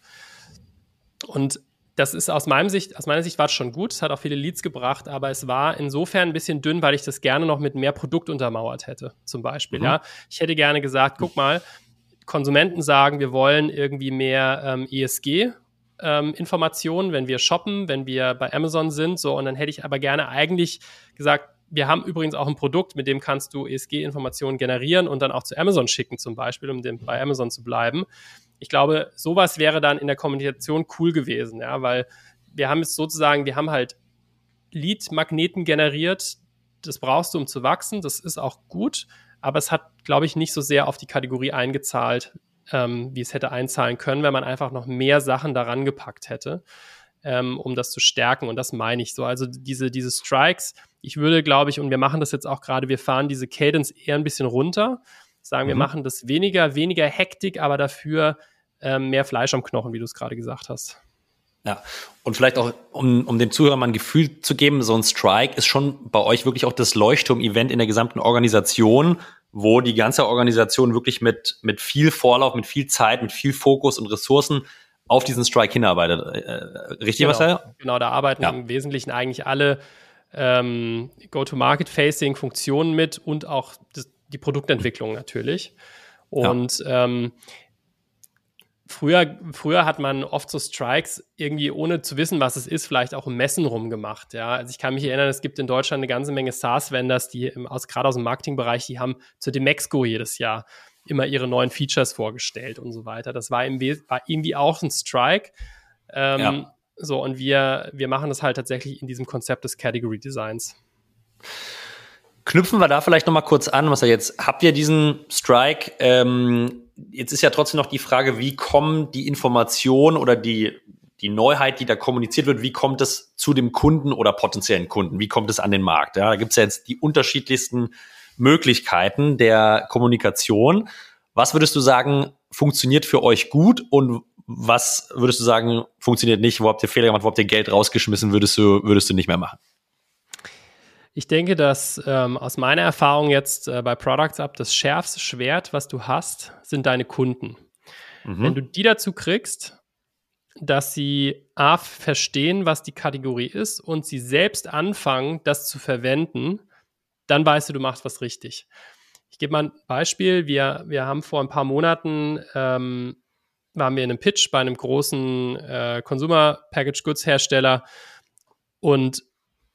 Und das ist aus, meinem Sicht, aus meiner Sicht war es schon gut. Es hat auch viele Leads gebracht, aber es war insofern ein bisschen dünn, weil ich das gerne noch mit mehr Produkt untermauert hätte, zum Beispiel. Mhm. Ja, ich hätte gerne gesagt, guck mal, Konsumenten sagen, wir wollen irgendwie mehr ähm, ESG. Ähm, Informationen, wenn wir shoppen, wenn wir bei Amazon sind, so und dann hätte ich aber gerne eigentlich gesagt, wir haben übrigens auch ein Produkt, mit dem kannst du ESG-Informationen generieren und dann auch zu Amazon schicken, zum Beispiel, um dem, bei Amazon zu bleiben ich glaube, sowas wäre dann in der Kommunikation cool gewesen, ja, weil wir haben es sozusagen, wir haben halt Lead-Magneten generiert. Das brauchst du, um zu wachsen. Das ist auch gut, aber es hat, glaube ich, nicht so sehr auf die Kategorie eingezahlt, ähm, wie es hätte einzahlen können, wenn man einfach noch mehr Sachen daran gepackt hätte, ähm, um das zu stärken. Und das meine ich so. Also diese, diese Strikes, ich würde, glaube ich, und wir machen das jetzt auch gerade, wir fahren diese Cadence eher ein bisschen runter sagen, mhm. wir machen das weniger, weniger Hektik, aber dafür ähm, mehr Fleisch am Knochen, wie du es gerade gesagt hast. Ja, und vielleicht auch, um, um dem Zuhörer mal ein Gefühl zu geben, so ein Strike ist schon bei euch wirklich auch das Leuchtturm-Event in der gesamten Organisation, wo die ganze Organisation wirklich mit, mit viel Vorlauf, mit viel Zeit, mit viel Fokus und Ressourcen auf diesen Strike hinarbeitet. Äh, äh richtig, genau, Marcel? Genau, da arbeiten ja. im Wesentlichen eigentlich alle ähm, Go-to-Market-Facing-Funktionen mit und auch das, die Produktentwicklung natürlich. Und ja. ähm, früher, früher hat man oft so Strikes irgendwie ohne zu wissen, was es ist, vielleicht auch im Messen rumgemacht. Ja, also ich kann mich erinnern, es gibt in Deutschland eine ganze Menge SaaS-Vendors, die im, aus, gerade aus dem Marketingbereich, die haben zur Demexco jedes Jahr immer ihre neuen Features vorgestellt und so weiter. Das war, im, war irgendwie auch ein Strike. Ähm, ja. So, und wir, wir machen das halt tatsächlich in diesem Konzept des Category Designs. Knüpfen wir da vielleicht nochmal kurz an, was er jetzt, habt ihr diesen Strike? Ähm, jetzt ist ja trotzdem noch die Frage, wie kommen die Informationen oder die, die Neuheit, die da kommuniziert wird, wie kommt es zu dem Kunden oder potenziellen Kunden? Wie kommt es an den Markt? Ja, da gibt es ja jetzt die unterschiedlichsten Möglichkeiten der Kommunikation. Was würdest du sagen, funktioniert für euch gut und was würdest du sagen, funktioniert nicht? Wo habt ihr Fehler gemacht? Wo habt ihr Geld rausgeschmissen? Würdest du, würdest du nicht mehr machen? Ich denke, dass ähm, aus meiner Erfahrung jetzt äh, bei Products Up das schärfste Schwert, was du hast, sind deine Kunden. Mhm. Wenn du die dazu kriegst, dass sie A, verstehen, was die Kategorie ist und sie selbst anfangen, das zu verwenden, dann weißt du, du machst was richtig. Ich gebe mal ein Beispiel. Wir, wir haben vor ein paar Monaten, ähm, waren wir in einem Pitch bei einem großen äh, Consumer Package Goods Hersteller und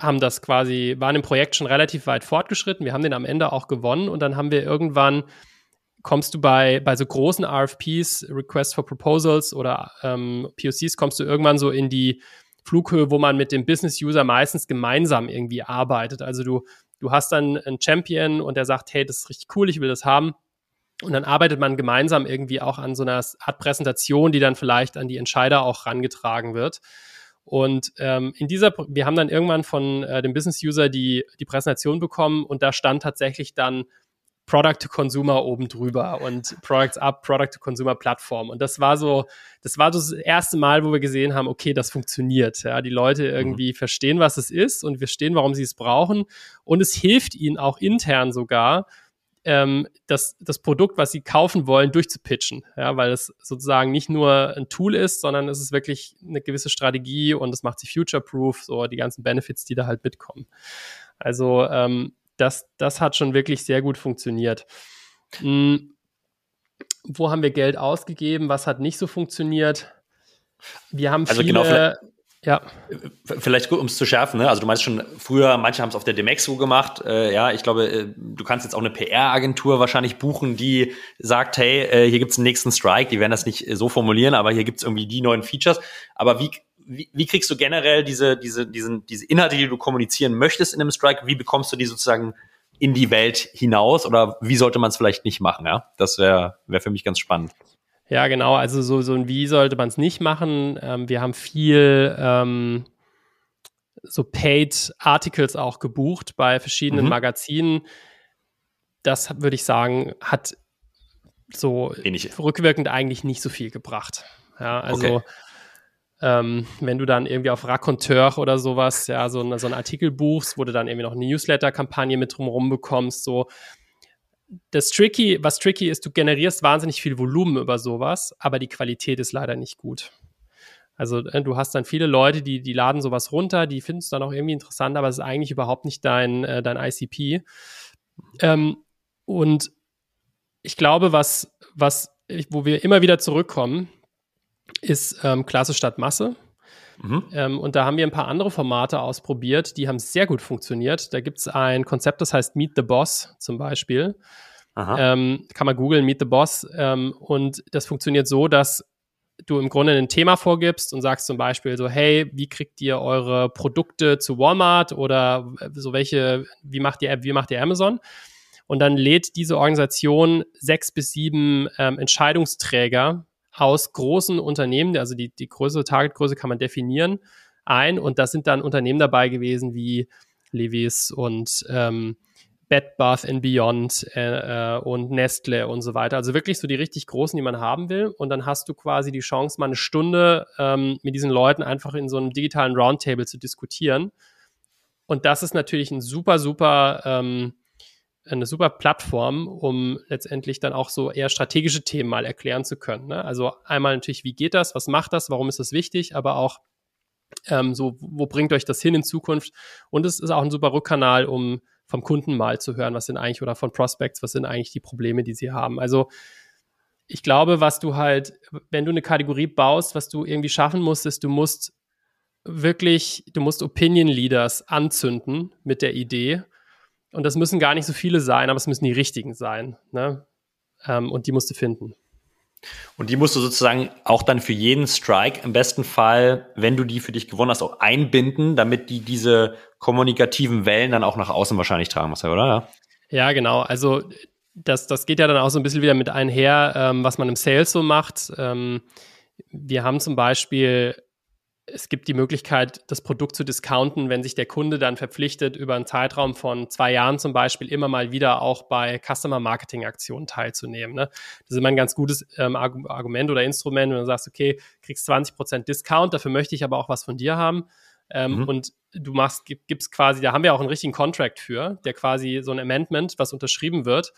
haben das quasi, waren im Projekt schon relativ weit fortgeschritten. Wir haben den am Ende auch gewonnen und dann haben wir irgendwann, kommst du bei, bei so großen RFPs, Request for Proposals oder ähm, POCs, kommst du irgendwann so in die Flughöhe, wo man mit dem Business-User meistens gemeinsam irgendwie arbeitet. Also du, du hast dann einen Champion und der sagt, hey, das ist richtig cool, ich will das haben. Und dann arbeitet man gemeinsam irgendwie auch an so einer Art Präsentation, die dann vielleicht an die Entscheider auch rangetragen wird. Und ähm, in dieser, wir haben dann irgendwann von äh, dem Business User die, die Präsentation bekommen und da stand tatsächlich dann Product to Consumer oben drüber und Products Up, Product to Consumer Plattform. Und das war so, das war so das erste Mal, wo wir gesehen haben, okay, das funktioniert. Ja, die Leute mhm. irgendwie mhm. verstehen, was es ist und wir verstehen, warum sie es brauchen. Und es hilft ihnen auch intern sogar, ähm, das, das Produkt, was sie kaufen wollen, durchzupitchen. Ja, weil es sozusagen nicht nur ein Tool ist, sondern es ist wirklich eine gewisse Strategie und es macht sie future-proof, so die ganzen Benefits, die da halt mitkommen. Also ähm, das, das hat schon wirklich sehr gut funktioniert. Hm, wo haben wir Geld ausgegeben? Was hat nicht so funktioniert? Wir haben also viele, genau, ja. Vielleicht gut, um es zu schärfen, ne? Also du meinst schon, früher, manche haben es auf der Demexo gemacht. Äh, ja, ich glaube, äh, du kannst jetzt auch eine PR-Agentur wahrscheinlich buchen, die sagt, hey, äh, hier gibt's einen nächsten Strike, die werden das nicht so formulieren, aber hier gibt's irgendwie die neuen Features. Aber wie, wie, wie kriegst du generell diese, diese, diesen, diese Inhalte, die du kommunizieren möchtest in einem Strike, wie bekommst du die sozusagen in die Welt hinaus oder wie sollte man es vielleicht nicht machen? Ja, das wäre wär für mich ganz spannend. Ja, genau. Also so, so ein Wie sollte man es nicht machen. Ähm, wir haben viel ähm, so Paid Articles auch gebucht bei verschiedenen mhm. Magazinen. Das würde ich sagen, hat so Ähnliche. rückwirkend eigentlich nicht so viel gebracht. Ja, also okay. ähm, wenn du dann irgendwie auf Raconteur oder sowas, ja, so, so einen Artikel buchst, wo du dann irgendwie noch eine Newsletter-Kampagne mit drumherum bekommst, so, das Tricky, was tricky ist, du generierst wahnsinnig viel Volumen über sowas, aber die Qualität ist leider nicht gut. Also äh, du hast dann viele Leute, die, die laden sowas runter, die finden es dann auch irgendwie interessant, aber es ist eigentlich überhaupt nicht dein, äh, dein ICP. Ähm, und ich glaube, was, was, wo wir immer wieder zurückkommen, ist ähm, Klasse statt Masse. Mhm. Ähm, und da haben wir ein paar andere Formate ausprobiert, die haben sehr gut funktioniert. Da gibt es ein Konzept, das heißt Meet the Boss zum Beispiel. Ähm, kann man googeln, Meet the Boss. Ähm, und das funktioniert so, dass du im Grunde ein Thema vorgibst und sagst zum Beispiel so, hey, wie kriegt ihr eure Produkte zu Walmart oder so welche, wie macht ihr, wie macht ihr Amazon? Und dann lädt diese Organisation sechs bis sieben ähm, Entscheidungsträger aus großen Unternehmen, also die, die größere Targetgröße kann man definieren, ein. Und da sind dann Unternehmen dabei gewesen wie Levis und ähm, Bed Bath and Beyond äh, äh, und Nestle und so weiter. Also wirklich so die richtig großen, die man haben will. Und dann hast du quasi die Chance, mal eine Stunde ähm, mit diesen Leuten einfach in so einem digitalen Roundtable zu diskutieren. Und das ist natürlich ein super, super ähm, eine super Plattform, um letztendlich dann auch so eher strategische Themen mal erklären zu können. Ne? Also einmal natürlich, wie geht das, was macht das, warum ist das wichtig, aber auch ähm, so, wo bringt euch das hin in Zukunft? Und es ist auch ein super Rückkanal, um vom Kunden mal zu hören, was sind eigentlich oder von Prospects, was sind eigentlich die Probleme, die sie haben. Also ich glaube, was du halt, wenn du eine Kategorie baust, was du irgendwie schaffen musst, ist, du musst wirklich, du musst Opinion Leaders anzünden mit der Idee. Und das müssen gar nicht so viele sein, aber es müssen die richtigen sein. Ne? Ähm, und die musst du finden. Und die musst du sozusagen auch dann für jeden Strike im besten Fall, wenn du die für dich gewonnen hast, auch einbinden, damit die diese kommunikativen Wellen dann auch nach außen wahrscheinlich tragen muss, oder? Ja, ja genau. Also das, das geht ja dann auch so ein bisschen wieder mit einher, ähm, was man im Sales so macht. Ähm, wir haben zum Beispiel es gibt die Möglichkeit, das Produkt zu discounten, wenn sich der Kunde dann verpflichtet, über einen Zeitraum von zwei Jahren zum Beispiel immer mal wieder auch bei Customer Marketing Aktionen teilzunehmen. Ne? Das ist immer ein ganz gutes ähm, Argument oder Instrument, wenn du sagst, okay, kriegst 20% Discount, dafür möchte ich aber auch was von dir haben. Ähm, mhm. Und du machst, gibst quasi, da haben wir auch einen richtigen Contract für, der quasi so ein Amendment, was unterschrieben wird,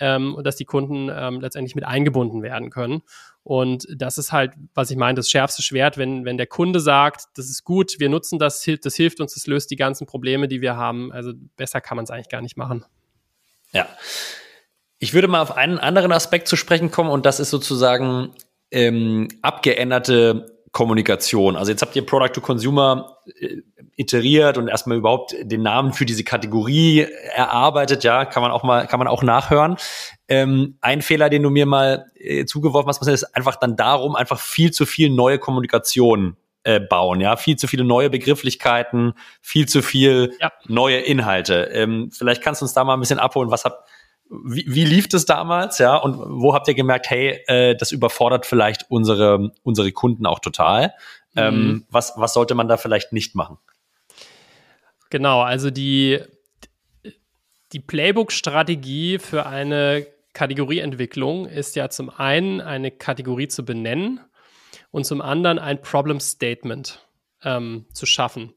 ähm, und dass die Kunden ähm, letztendlich mit eingebunden werden können. Und das ist halt, was ich meine, das schärfste Schwert, wenn, wenn der Kunde sagt, das ist gut, wir nutzen das, das hilft uns, das löst die ganzen Probleme, die wir haben. Also besser kann man es eigentlich gar nicht machen. Ja. Ich würde mal auf einen anderen Aspekt zu sprechen kommen und das ist sozusagen ähm, abgeänderte Kommunikation. Also jetzt habt ihr Product to Consumer äh, iteriert und erstmal überhaupt den Namen für diese Kategorie erarbeitet. Ja, kann man auch mal, kann man auch nachhören. Ähm, ein Fehler, den du mir mal äh, zugeworfen hast, ist einfach dann darum, einfach viel zu viel neue Kommunikation äh, bauen, ja, viel zu viele neue Begrifflichkeiten, viel zu viel ja. neue Inhalte. Ähm, vielleicht kannst du uns da mal ein bisschen abholen. Was habt wie, wie lief das damals, ja? Und wo habt ihr gemerkt, hey, äh, das überfordert vielleicht unsere, unsere Kunden auch total? Ähm, mhm. Ähm, was, was sollte man da vielleicht nicht machen? Genau, also die, die Playbook-Strategie für eine Kategorieentwicklung ist ja zum einen eine Kategorie zu benennen und zum anderen ein Problem Statement ähm, zu schaffen.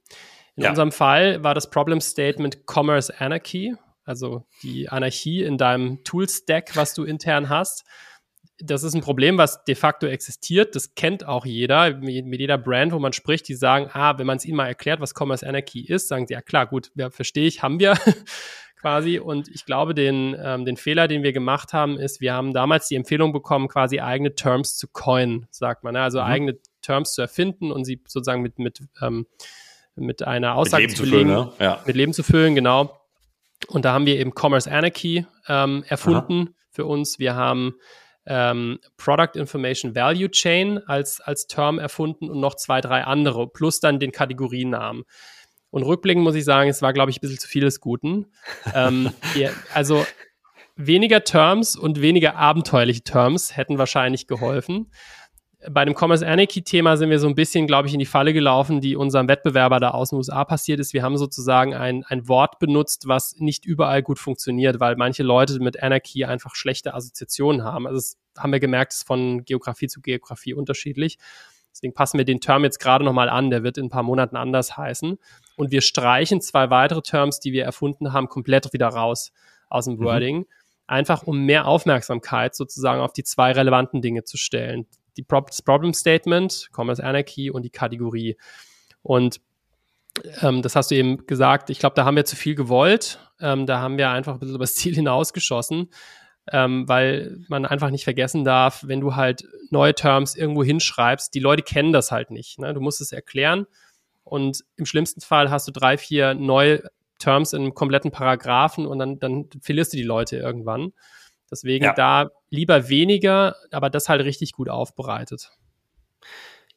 In ja. unserem Fall war das Problem Statement Commerce Anarchy also die Anarchie in deinem Tool-Stack, was du intern hast. Das ist ein Problem, was de facto existiert. Das kennt auch jeder. Mit jeder Brand, wo man spricht, die sagen, ah, wenn man es ihnen mal erklärt, was Commerce Anarchy ist, sagen sie, ja klar, gut, ja, verstehe ich, haben wir quasi. Und ich glaube, den, ähm, den Fehler, den wir gemacht haben, ist, wir haben damals die Empfehlung bekommen, quasi eigene Terms zu coin, sagt man. Ne? Also mhm. eigene Terms zu erfinden und sie sozusagen mit, mit, ähm, mit einer Aussage mit Leben zu, belegen, füllen, ne? ja. mit Leben zu füllen, genau. Und da haben wir eben Commerce Anarchy ähm, erfunden Aha. für uns. Wir haben ähm, Product Information Value Chain als, als Term erfunden und noch zwei, drei andere, plus dann den Kategorienamen. Und rückblickend muss ich sagen, es war, glaube ich, ein bisschen zu viel des Guten. ähm, wir, also weniger Terms und weniger abenteuerliche Terms hätten wahrscheinlich geholfen bei dem Commerce Anarchy-Thema sind wir so ein bisschen, glaube ich, in die Falle gelaufen, die unserem Wettbewerber da aus den USA passiert ist. Wir haben sozusagen ein, ein Wort benutzt, was nicht überall gut funktioniert, weil manche Leute mit Anarchy einfach schlechte Assoziationen haben. Also das haben wir gemerkt, ist von Geografie zu Geografie unterschiedlich. Deswegen passen wir den Term jetzt gerade nochmal an. Der wird in ein paar Monaten anders heißen. Und wir streichen zwei weitere Terms, die wir erfunden haben, komplett wieder raus aus dem mhm. Wording. Mhm. Einfach um mehr Aufmerksamkeit sozusagen auf die zwei relevanten Dinge zu stellen die Pro das Problem Statement, Commerce Anarchy und die Kategorie. Und ähm, das hast du eben gesagt. Ich glaube, da haben wir zu viel gewollt. Ähm, da haben wir einfach ein bisschen über das Ziel hinausgeschossen, ähm, weil man einfach nicht vergessen darf, wenn du halt neue Terms irgendwo hinschreibst, die Leute kennen das halt nicht. Ne? Du musst es erklären und im schlimmsten Fall hast du drei, vier neue Terms in einem kompletten Paragraphen und dann, dann verlierst du die Leute irgendwann. Deswegen ja. da lieber weniger, aber das halt richtig gut aufbereitet.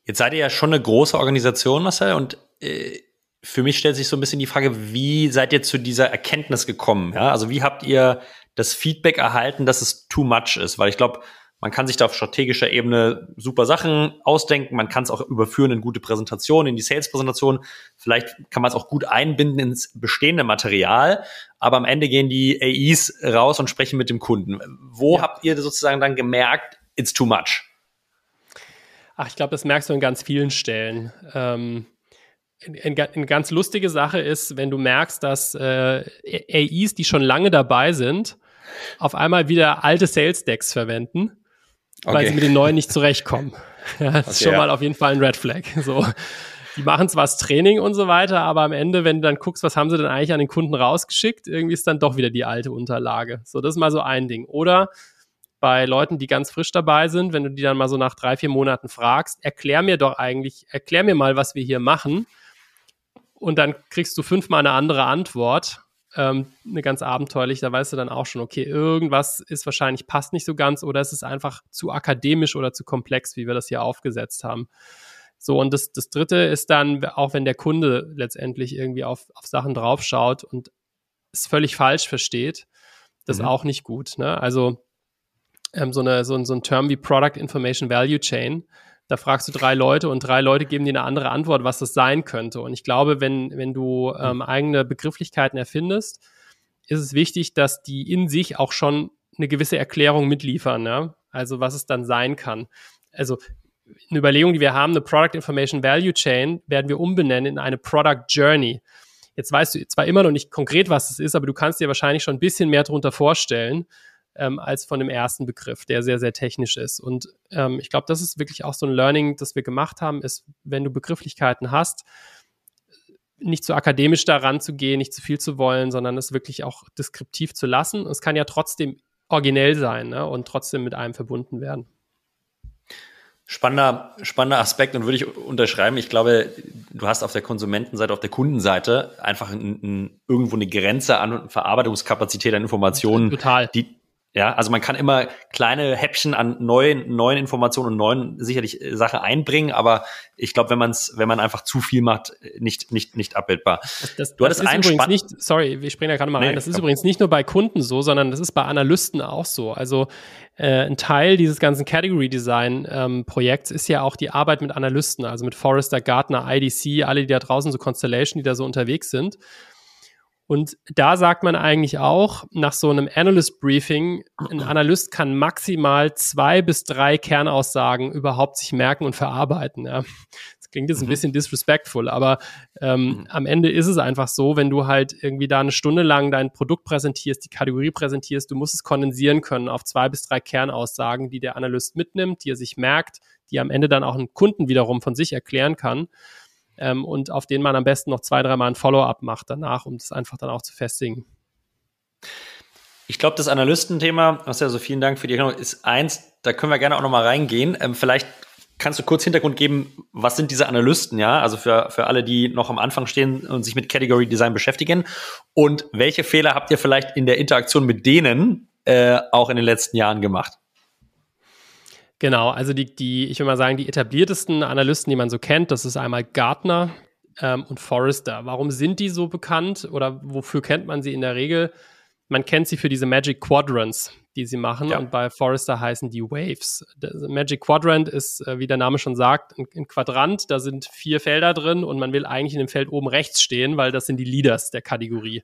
Jetzt seid ihr ja schon eine große Organisation, Marcel, und äh, für mich stellt sich so ein bisschen die Frage, wie seid ihr zu dieser Erkenntnis gekommen? Ja? Also wie habt ihr das Feedback erhalten, dass es too much ist? Weil ich glaube, man kann sich da auf strategischer Ebene super Sachen ausdenken. Man kann es auch überführen in gute Präsentationen, in die Sales-Präsentation. Vielleicht kann man es auch gut einbinden ins bestehende Material. Aber am Ende gehen die AIs raus und sprechen mit dem Kunden. Wo ja. habt ihr sozusagen dann gemerkt, it's too much? Ach, ich glaube, das merkst du in ganz vielen Stellen. Ähm eine ganz lustige Sache ist, wenn du merkst, dass äh, AIs, die schon lange dabei sind, auf einmal wieder alte Sales Decks verwenden okay. weil sie mit den neuen nicht zurechtkommen. Ja, das okay, ist schon ja. mal auf jeden Fall ein Red Flag. So. Die machen zwar das Training und so weiter, aber am Ende, wenn du dann guckst, was haben sie denn eigentlich an den Kunden rausgeschickt, irgendwie ist dann doch wieder die alte Unterlage. So, das ist mal so ein Ding. Oder bei Leuten, die ganz frisch dabei sind, wenn du die dann mal so nach drei, vier Monaten fragst, erklär mir doch eigentlich, erklär mir mal, was wir hier machen. Und dann kriegst du fünfmal eine andere Antwort, ähm, eine ganz abenteuerlich, da weißt du dann auch schon, okay, irgendwas ist wahrscheinlich, passt nicht so ganz oder es ist einfach zu akademisch oder zu komplex, wie wir das hier aufgesetzt haben. So, und das, das dritte ist dann, auch wenn der Kunde letztendlich irgendwie auf, auf Sachen draufschaut und es völlig falsch versteht, das mhm. auch nicht gut. Ne? Also ähm, so, eine, so, so ein Term wie Product Information Value Chain, da fragst du drei Leute und drei Leute geben dir eine andere Antwort, was das sein könnte. Und ich glaube, wenn, wenn du ähm, eigene Begrifflichkeiten erfindest, ist es wichtig, dass die in sich auch schon eine gewisse Erklärung mitliefern, ja? also was es dann sein kann. Also eine Überlegung, die wir haben, eine Product Information Value Chain, werden wir umbenennen in eine Product Journey. Jetzt weißt du zwar immer noch nicht konkret, was es ist, aber du kannst dir wahrscheinlich schon ein bisschen mehr darunter vorstellen ähm, als von dem ersten Begriff, der sehr, sehr technisch ist. Und ähm, ich glaube, das ist wirklich auch so ein Learning, das wir gemacht haben, ist, wenn du Begrifflichkeiten hast, nicht zu akademisch daran zu gehen, nicht zu viel zu wollen, sondern es wirklich auch deskriptiv zu lassen. Es kann ja trotzdem originell sein ne? und trotzdem mit einem verbunden werden. Spannender, spannender Aspekt und würde ich unterschreiben. Ich glaube, du hast auf der Konsumentenseite, auf der Kundenseite einfach ein, ein, irgendwo eine Grenze an Verarbeitungskapazität an Informationen, Total. die, ja, also man kann immer kleine Häppchen an neuen, neuen Informationen und neuen sicherlich äh, Sachen einbringen, aber ich glaube, wenn man es, wenn man einfach zu viel macht, nicht, nicht, nicht abbildbar. Das, das, du das ist übrigens nicht, sorry, wir springen da gerade mal nee, rein, das ist übrigens nicht nur bei Kunden so, sondern das ist bei Analysten auch so. Also äh, ein Teil dieses ganzen Category Design ähm, Projekts ist ja auch die Arbeit mit Analysten, also mit Forrester, Gartner, IDC, alle, die da draußen so Constellation, die da so unterwegs sind. Und da sagt man eigentlich auch, nach so einem Analyst Briefing, ein Analyst kann maximal zwei bis drei Kernaussagen überhaupt sich merken und verarbeiten. Ja. Das klingt jetzt ein mhm. bisschen disrespectful, aber ähm, mhm. am Ende ist es einfach so, wenn du halt irgendwie da eine Stunde lang dein Produkt präsentierst, die Kategorie präsentierst, du musst es kondensieren können auf zwei bis drei Kernaussagen, die der Analyst mitnimmt, die er sich merkt, die am Ende dann auch einen Kunden wiederum von sich erklären kann ähm, und auf den man am besten noch zwei, dreimal ein Follow-up macht danach, um das einfach dann auch zu festigen. Ich glaube, das Analystenthema, ja so vielen Dank für die Erklärung, ist eins, da können wir gerne auch nochmal reingehen. Ähm, vielleicht kannst du kurz Hintergrund geben, was sind diese Analysten, ja? Also für, für alle, die noch am Anfang stehen und sich mit Category Design beschäftigen. Und welche Fehler habt ihr vielleicht in der Interaktion mit denen äh, auch in den letzten Jahren gemacht? Genau, also die, die, ich will mal sagen, die etabliertesten Analysten, die man so kennt, das ist einmal Gartner ähm, und Forrester. Warum sind die so bekannt oder wofür kennt man sie in der Regel? Man kennt sie für diese Magic Quadrants, die sie machen ja. und bei Forrester heißen die Waves. Der Magic Quadrant ist, äh, wie der Name schon sagt, ein, ein Quadrant, da sind vier Felder drin und man will eigentlich in dem Feld oben rechts stehen, weil das sind die Leaders der Kategorie.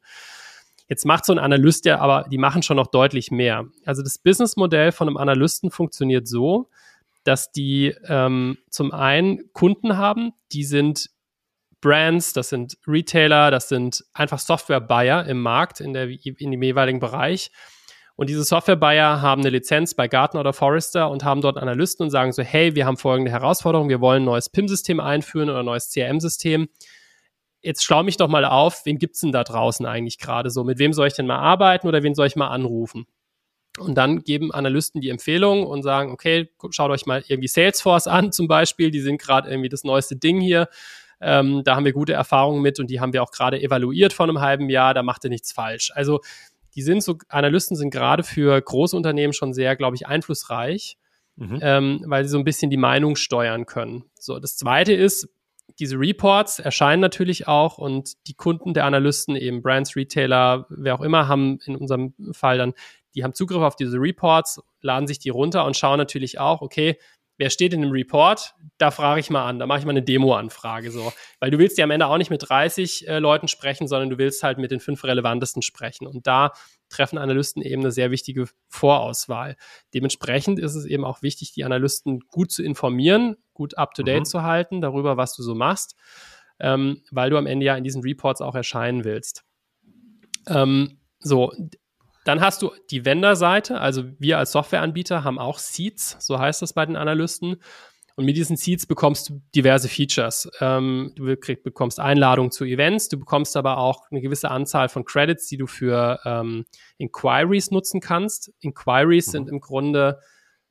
Jetzt macht so ein Analyst ja, aber die machen schon noch deutlich mehr. Also das Businessmodell von einem Analysten funktioniert so, dass die ähm, zum einen Kunden haben, die sind Brands, das sind Retailer, das sind einfach Software-Buyer im Markt, in, der, in dem jeweiligen Bereich. Und diese Software-Buyer haben eine Lizenz bei Gartner oder Forrester und haben dort Analysten und sagen so, hey, wir haben folgende Herausforderung, wir wollen ein neues PIM-System einführen oder ein neues CRM-System jetzt schlau mich doch mal auf, wen gibt's denn da draußen eigentlich gerade so? Mit wem soll ich denn mal arbeiten oder wen soll ich mal anrufen? Und dann geben Analysten die Empfehlung und sagen, okay, schaut euch mal irgendwie Salesforce an zum Beispiel, die sind gerade irgendwie das neueste Ding hier. Ähm, da haben wir gute Erfahrungen mit und die haben wir auch gerade evaluiert vor einem halben Jahr, da macht ihr nichts falsch. Also die sind so, Analysten sind gerade für große Unternehmen schon sehr, glaube ich, einflussreich, mhm. ähm, weil sie so ein bisschen die Meinung steuern können. So, das zweite ist, diese Reports erscheinen natürlich auch und die Kunden der Analysten, eben Brands, Retailer, wer auch immer, haben in unserem Fall dann, die haben Zugriff auf diese Reports, laden sich die runter und schauen natürlich auch, okay, wer steht in dem Report? Da frage ich mal an, da mache ich mal eine Demo-Anfrage so. Weil du willst ja am Ende auch nicht mit 30 äh, Leuten sprechen, sondern du willst halt mit den fünf relevantesten sprechen. Und da treffen Analysten eben eine sehr wichtige Vorauswahl. Dementsprechend ist es eben auch wichtig, die Analysten gut zu informieren, gut up-to-date mhm. zu halten darüber, was du so machst, ähm, weil du am Ende ja in diesen Reports auch erscheinen willst. Ähm, so, dann hast du die Vendor-Seite, also wir als Softwareanbieter haben auch Seats, so heißt das bei den Analysten. Und mit diesen Seeds bekommst du diverse Features. Ähm, du krieg, bekommst Einladungen zu Events, du bekommst aber auch eine gewisse Anzahl von Credits, die du für ähm, Inquiries nutzen kannst. Inquiries mhm. sind im Grunde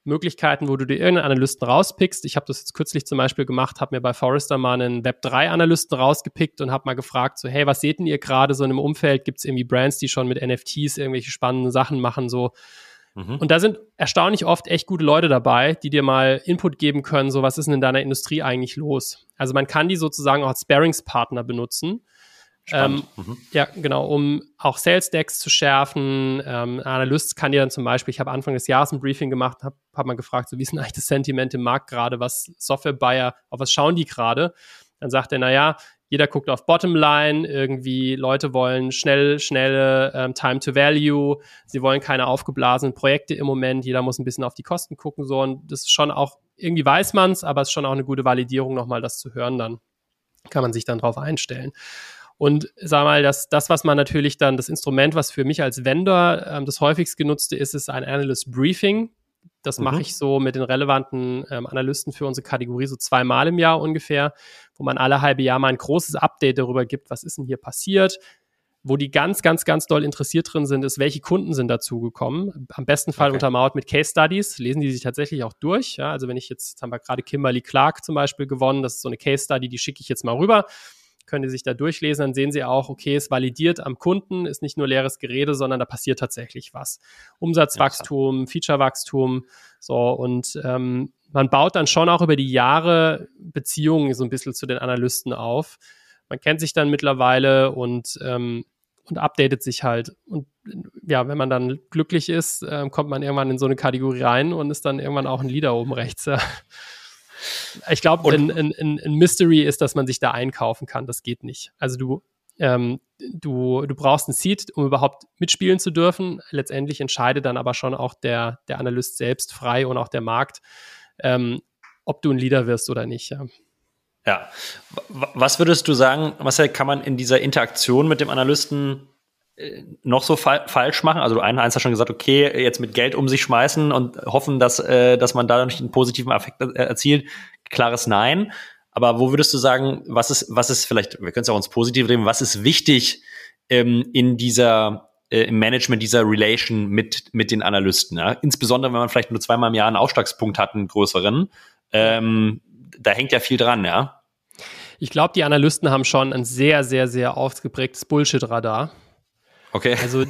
Möglichkeiten, wo du dir irgendeinen Analysten rauspickst. Ich habe das jetzt kürzlich zum Beispiel gemacht, habe mir bei Forrester mal einen Web3-Analysten rausgepickt und habe mal gefragt, so, hey, was seht denn ihr gerade so in einem Umfeld? Gibt es irgendwie Brands, die schon mit NFTs irgendwelche spannenden Sachen machen, so Mhm. Und da sind erstaunlich oft echt gute Leute dabei, die dir mal Input geben können, so was ist denn in deiner Industrie eigentlich los? Also man kann die sozusagen auch als Sparingspartner benutzen. Ähm, mhm. Ja, genau, um auch Sales Decks zu schärfen. Ähm, ein Analyst kann dir dann zum Beispiel, ich habe Anfang des Jahres ein Briefing gemacht, habe hab mal gefragt, so wie ist denn eigentlich das Sentiment im Markt gerade, was Software-Buyer, auf was schauen die gerade? Dann sagt er, naja, jeder guckt auf Bottomline, irgendwie Leute wollen schnell, schnelle ähm, Time to Value, sie wollen keine aufgeblasenen Projekte im Moment, jeder muss ein bisschen auf die Kosten gucken, so und das ist schon auch, irgendwie weiß man es, aber es ist schon auch eine gute Validierung, nochmal das zu hören, dann. Kann man sich dann drauf einstellen. Und sag mal, das, das, was man natürlich dann, das Instrument, was für mich als Vendor ähm, das häufigst genutzte ist, ist ein Analyst Briefing. Das mhm. mache ich so mit den relevanten ähm, Analysten für unsere Kategorie so zweimal im Jahr ungefähr, wo man alle halbe Jahr mal ein großes Update darüber gibt, was ist denn hier passiert. Wo die ganz, ganz, ganz doll interessiert drin sind, ist, welche Kunden sind dazugekommen. Am besten Fall okay. untermauert mit Case Studies, lesen die sich tatsächlich auch durch. Ja, also wenn ich jetzt, jetzt haben wir gerade Kimberly Clark zum Beispiel gewonnen, das ist so eine Case Study, die schicke ich jetzt mal rüber können die sich da durchlesen, dann sehen sie auch, okay, es validiert am Kunden, ist nicht nur leeres Gerede, sondern da passiert tatsächlich was. Umsatzwachstum, ja, Featurewachstum, so und ähm, man baut dann schon auch über die Jahre Beziehungen so ein bisschen zu den Analysten auf. Man kennt sich dann mittlerweile und ähm, und updatet sich halt. Und ja, wenn man dann glücklich ist, äh, kommt man irgendwann in so eine Kategorie rein und ist dann irgendwann auch ein Leader oben rechts. Ich glaube, ein, ein, ein, Mystery ist, dass man sich da einkaufen kann. Das geht nicht. Also du, ähm, du, du brauchst ein Seed, um überhaupt mitspielen zu dürfen. Letztendlich entscheidet dann aber schon auch der, der Analyst selbst frei und auch der Markt, ähm, ob du ein Leader wirst oder nicht. Ja. Ja. Was würdest du sagen, Marcel, kann man in dieser Interaktion mit dem Analysten noch so fa falsch machen? Also einer eins hat schon gesagt, okay, jetzt mit Geld um sich schmeißen und hoffen, dass, äh, dass man dadurch einen positiven Effekt äh, erzielt. Klares Nein. Aber wo würdest du sagen, was ist, was ist vielleicht, wir können es auch uns positiv reden, was ist wichtig ähm, in dieser äh, im Management dieser Relation mit, mit den Analysten? Ja? Insbesondere, wenn man vielleicht nur zweimal im Jahr einen Aufschlagspunkt hat, einen größeren. Ähm, da hängt ja viel dran, ja. Ich glaube, die Analysten haben schon ein sehr, sehr, sehr ausgeprägtes Bullshit-Radar. Okay. Also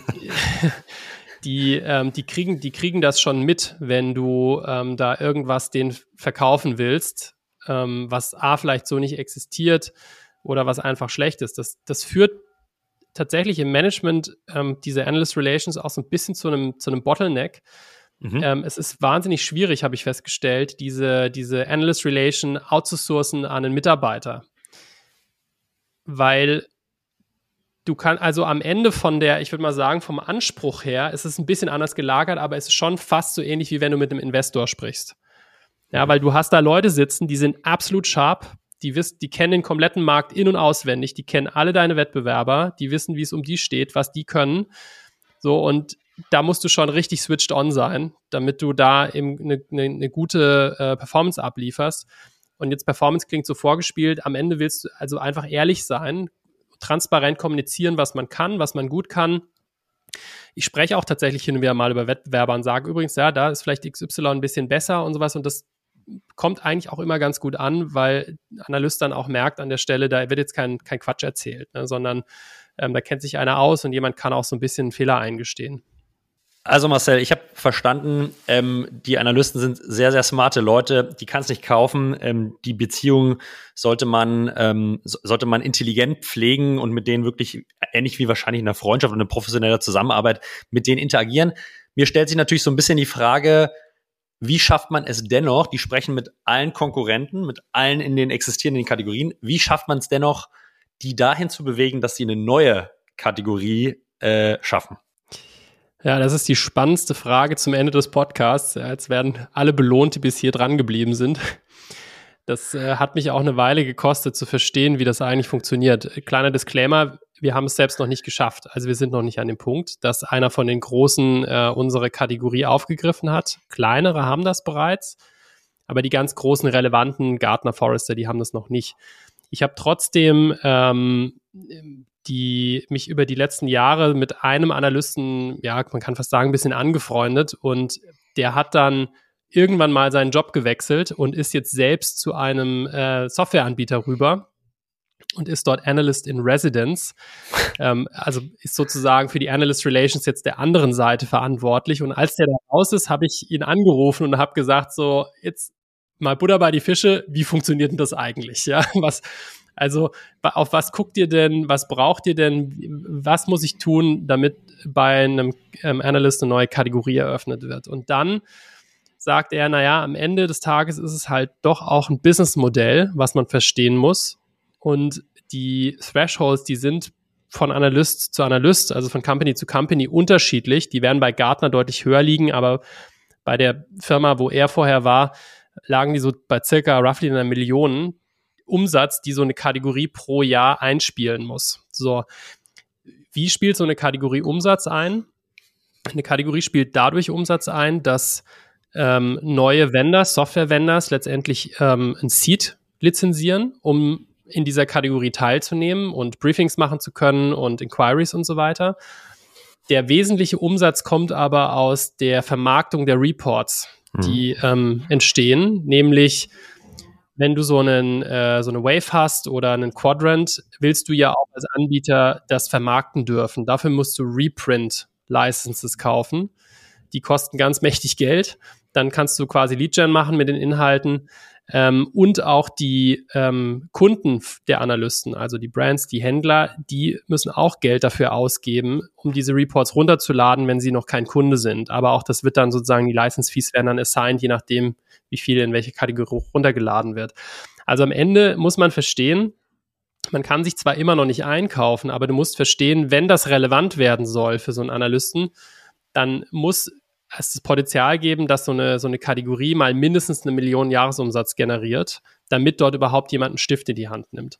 die, ähm, die, kriegen, die kriegen das schon mit, wenn du ähm, da irgendwas denen verkaufen willst, ähm, was A vielleicht so nicht existiert oder was einfach schlecht ist. Das, das führt tatsächlich im Management ähm, diese Analyst Relations auch so ein bisschen zu einem, zu einem Bottleneck. Mhm. Ähm, es ist wahnsinnig schwierig, habe ich festgestellt, diese, diese Analyst Relation outzusourcen an einen Mitarbeiter. Weil du kannst also am Ende von der, ich würde mal sagen, vom Anspruch her, ist es ein bisschen anders gelagert, aber es ist schon fast so ähnlich, wie wenn du mit einem Investor sprichst. Ja, weil du hast da Leute sitzen, die sind absolut sharp, die wissen, die kennen den kompletten Markt in- und auswendig, die kennen alle deine Wettbewerber, die wissen, wie es um die steht, was die können. So, und da musst du schon richtig switched on sein, damit du da eben eine, eine, eine gute äh, Performance ablieferst. Und jetzt Performance klingt so vorgespielt. Am Ende willst du also einfach ehrlich sein, transparent kommunizieren, was man kann, was man gut kann. Ich spreche auch tatsächlich hin und wieder mal über Wettbewerber und sage übrigens, ja, da ist vielleicht XY ein bisschen besser und sowas und das kommt eigentlich auch immer ganz gut an, weil Analyst dann auch merkt an der Stelle, da wird jetzt kein, kein Quatsch erzählt, ne, sondern ähm, da kennt sich einer aus und jemand kann auch so ein bisschen Fehler eingestehen. Also Marcel, ich habe verstanden, ähm, die Analysten sind sehr, sehr smarte Leute, die kannst nicht kaufen. Ähm, die Beziehung sollte man, ähm, sollte man intelligent pflegen und mit denen wirklich, ähnlich wie wahrscheinlich in der Freundschaft und in professioneller Zusammenarbeit, mit denen interagieren. Mir stellt sich natürlich so ein bisschen die Frage, wie schafft man es dennoch, die sprechen mit allen Konkurrenten, mit allen in den existierenden Kategorien, wie schafft man es dennoch, die dahin zu bewegen, dass sie eine neue Kategorie äh, schaffen? Ja, das ist die spannendste Frage zum Ende des Podcasts. Jetzt werden alle belohnt, die bis hier dran geblieben sind. Das äh, hat mich auch eine Weile gekostet zu verstehen, wie das eigentlich funktioniert. Kleiner Disclaimer, wir haben es selbst noch nicht geschafft. Also wir sind noch nicht an dem Punkt, dass einer von den Großen äh, unsere Kategorie aufgegriffen hat. Kleinere haben das bereits. Aber die ganz großen, relevanten Gartner Forrester, die haben das noch nicht. Ich habe trotzdem ähm, die mich über die letzten Jahre mit einem Analysten, ja, man kann fast sagen, ein bisschen angefreundet und der hat dann irgendwann mal seinen Job gewechselt und ist jetzt selbst zu einem äh, Softwareanbieter rüber und ist dort Analyst in Residence. ähm, also ist sozusagen für die Analyst Relations jetzt der anderen Seite verantwortlich. Und als der da raus ist, habe ich ihn angerufen und habe gesagt, so, jetzt mal Buddha bei die Fische, wie funktioniert denn das eigentlich? Ja, was, also auf was guckt ihr denn, was braucht ihr denn, was muss ich tun, damit bei einem ähm, Analyst eine neue Kategorie eröffnet wird? Und dann sagt er, naja, am Ende des Tages ist es halt doch auch ein Businessmodell, was man verstehen muss. Und die Thresholds, die sind von Analyst zu Analyst, also von Company zu Company unterschiedlich. Die werden bei Gartner deutlich höher liegen, aber bei der Firma, wo er vorher war, lagen die so bei circa roughly einer Million Umsatz, die so eine Kategorie pro Jahr einspielen muss. So, wie spielt so eine Kategorie Umsatz ein? Eine Kategorie spielt dadurch Umsatz ein, dass ähm, neue Vendors, Software-Vendors letztendlich ähm, ein Seed lizenzieren, um in dieser Kategorie teilzunehmen und Briefings machen zu können und Inquiries und so weiter. Der wesentliche Umsatz kommt aber aus der Vermarktung der Reports, die mhm. ähm, entstehen, nämlich wenn du so einen äh, so eine Wave hast oder einen Quadrant, willst du ja auch als Anbieter das vermarkten dürfen. Dafür musst du Reprint Licenses kaufen. Die kosten ganz mächtig Geld. Dann kannst du quasi Lead-Gen machen mit den Inhalten. Ähm, und auch die ähm, Kunden der Analysten, also die Brands, die Händler, die müssen auch Geld dafür ausgeben, um diese Reports runterzuladen, wenn sie noch kein Kunde sind. Aber auch das wird dann sozusagen, die License-Fees werden dann assigned, je nachdem, wie viel in welche Kategorie runtergeladen wird. Also am Ende muss man verstehen, man kann sich zwar immer noch nicht einkaufen, aber du musst verstehen, wenn das relevant werden soll für so einen Analysten, dann muss es das Potenzial geben, dass so eine, so eine Kategorie mal mindestens eine Million Jahresumsatz generiert, damit dort überhaupt jemand einen Stift in die Hand nimmt.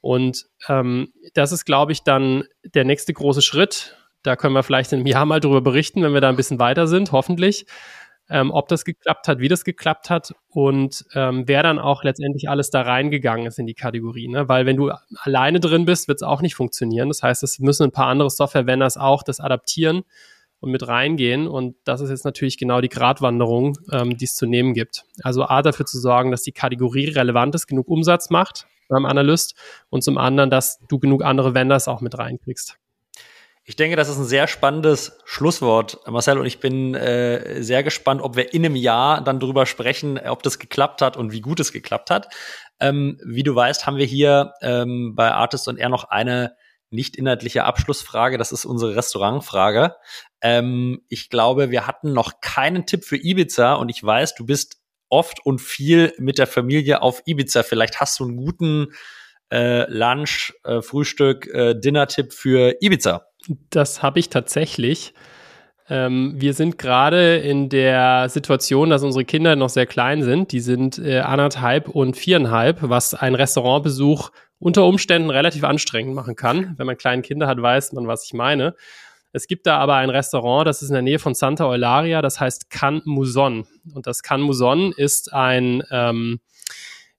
Und ähm, das ist, glaube ich, dann der nächste große Schritt. Da können wir vielleicht in einem Jahr mal drüber berichten, wenn wir da ein bisschen weiter sind, hoffentlich, ähm, ob das geklappt hat, wie das geklappt hat und ähm, wer dann auch letztendlich alles da reingegangen ist in die Kategorie. Ne? Weil wenn du alleine drin bist, wird es auch nicht funktionieren. Das heißt, es müssen ein paar andere Software-Vendors auch das adaptieren und mit reingehen. Und das ist jetzt natürlich genau die Gratwanderung, ähm, die es zu nehmen gibt. Also A, dafür zu sorgen, dass die Kategorie relevant ist, genug Umsatz macht beim Analyst und zum anderen, dass du genug andere Vendors auch mit reinkriegst. Ich denke, das ist ein sehr spannendes Schlusswort, Marcel, und ich bin äh, sehr gespannt, ob wir in einem Jahr dann darüber sprechen, ob das geklappt hat und wie gut es geklappt hat. Ähm, wie du weißt, haben wir hier ähm, bei Artist und er noch eine nicht inhaltliche Abschlussfrage. Das ist unsere Restaurantfrage. Ähm, ich glaube, wir hatten noch keinen Tipp für Ibiza und ich weiß, du bist oft und viel mit der Familie auf Ibiza. Vielleicht hast du einen guten äh, Lunch, äh, Frühstück, äh, Dinner-Tipp für Ibiza. Das habe ich tatsächlich. Ähm, wir sind gerade in der Situation, dass unsere Kinder noch sehr klein sind. Die sind äh, anderthalb und viereinhalb, was ein Restaurantbesuch unter Umständen relativ anstrengend machen kann. Wenn man kleine Kinder hat, weiß man, was ich meine. Es gibt da aber ein Restaurant, das ist in der Nähe von Santa Eularia, das heißt Can Muson. Und das Can Muson ist ein ähm,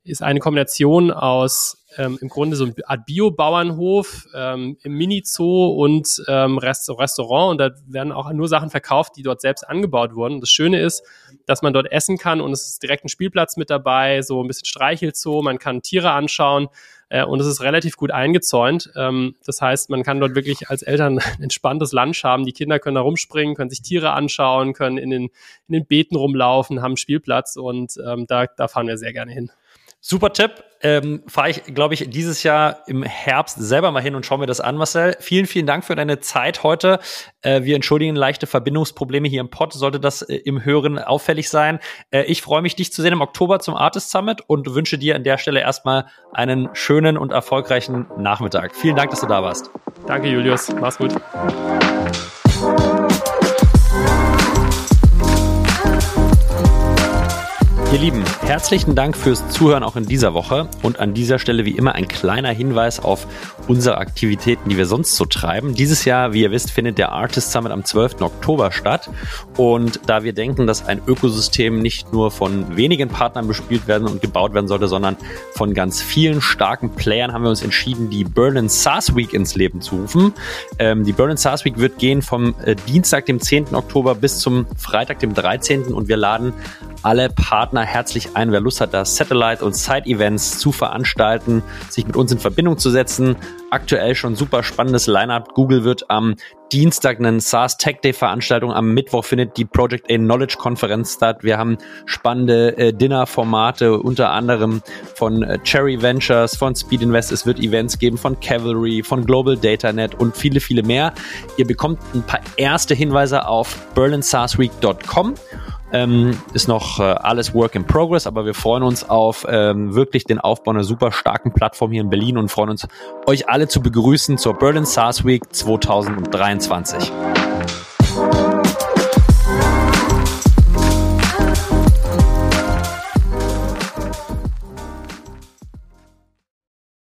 ist eine Kombination aus ähm, im Grunde so eine Art Bio-Bauernhof, ähm, im Mini-Zoo und ähm, Rest Restaurant. Und da werden auch nur Sachen verkauft, die dort selbst angebaut wurden. Und das Schöne ist, dass man dort essen kann und es ist direkt ein Spielplatz mit dabei, so ein bisschen Streichelzoo, man kann Tiere anschauen äh, und es ist relativ gut eingezäunt. Ähm, das heißt, man kann dort wirklich als Eltern ein entspanntes Lunch haben. Die Kinder können da rumspringen, können sich Tiere anschauen, können in den, in den Beeten rumlaufen, haben Spielplatz und ähm, da, da fahren wir sehr gerne hin. Super Tipp. Ähm, Fahre ich, glaube ich, dieses Jahr im Herbst selber mal hin und schaue mir das an, Marcel. Vielen, vielen Dank für deine Zeit heute. Äh, wir entschuldigen leichte Verbindungsprobleme hier im Pod, sollte das äh, im Hören auffällig sein. Äh, ich freue mich, dich zu sehen im Oktober zum Artist Summit und wünsche dir an der Stelle erstmal einen schönen und erfolgreichen Nachmittag. Vielen Dank, dass du da warst. Danke, Julius. Mach's gut. Ihr Lieben, herzlichen Dank fürs Zuhören auch in dieser Woche und an dieser Stelle wie immer ein kleiner Hinweis auf unsere Aktivitäten, die wir sonst so treiben. Dieses Jahr, wie ihr wisst, findet der Artist Summit am 12. Oktober statt und da wir denken, dass ein Ökosystem nicht nur von wenigen Partnern bespielt werden und gebaut werden sollte, sondern von ganz vielen starken Playern, haben wir uns entschieden, die Berlin SaaS Week ins Leben zu rufen. Ähm, die Berlin SaaS Week wird gehen vom äh, Dienstag, dem 10. Oktober bis zum Freitag, dem 13. und wir laden alle Partner herzlich ein, wer Lust hat, da Satellite- und Side-Events zu veranstalten, sich mit uns in Verbindung zu setzen. Aktuell schon super spannendes Lineup. Google wird am Dienstag eine SaaS Tech Day Veranstaltung. Am Mittwoch findet die Project A Knowledge Konferenz statt. Wir haben spannende äh, Dinner-Formate, unter anderem von äh, Cherry Ventures, von Speed Invest. Es wird Events geben von Cavalry, von Global DataNet und viele, viele mehr. Ihr bekommt ein paar erste Hinweise auf berlinsaasweek.com ähm, ist noch äh, alles Work in Progress, aber wir freuen uns auf ähm, wirklich den Aufbau einer super starken Plattform hier in Berlin und freuen uns, euch alle zu begrüßen zur Berlin SaaS Week 2023.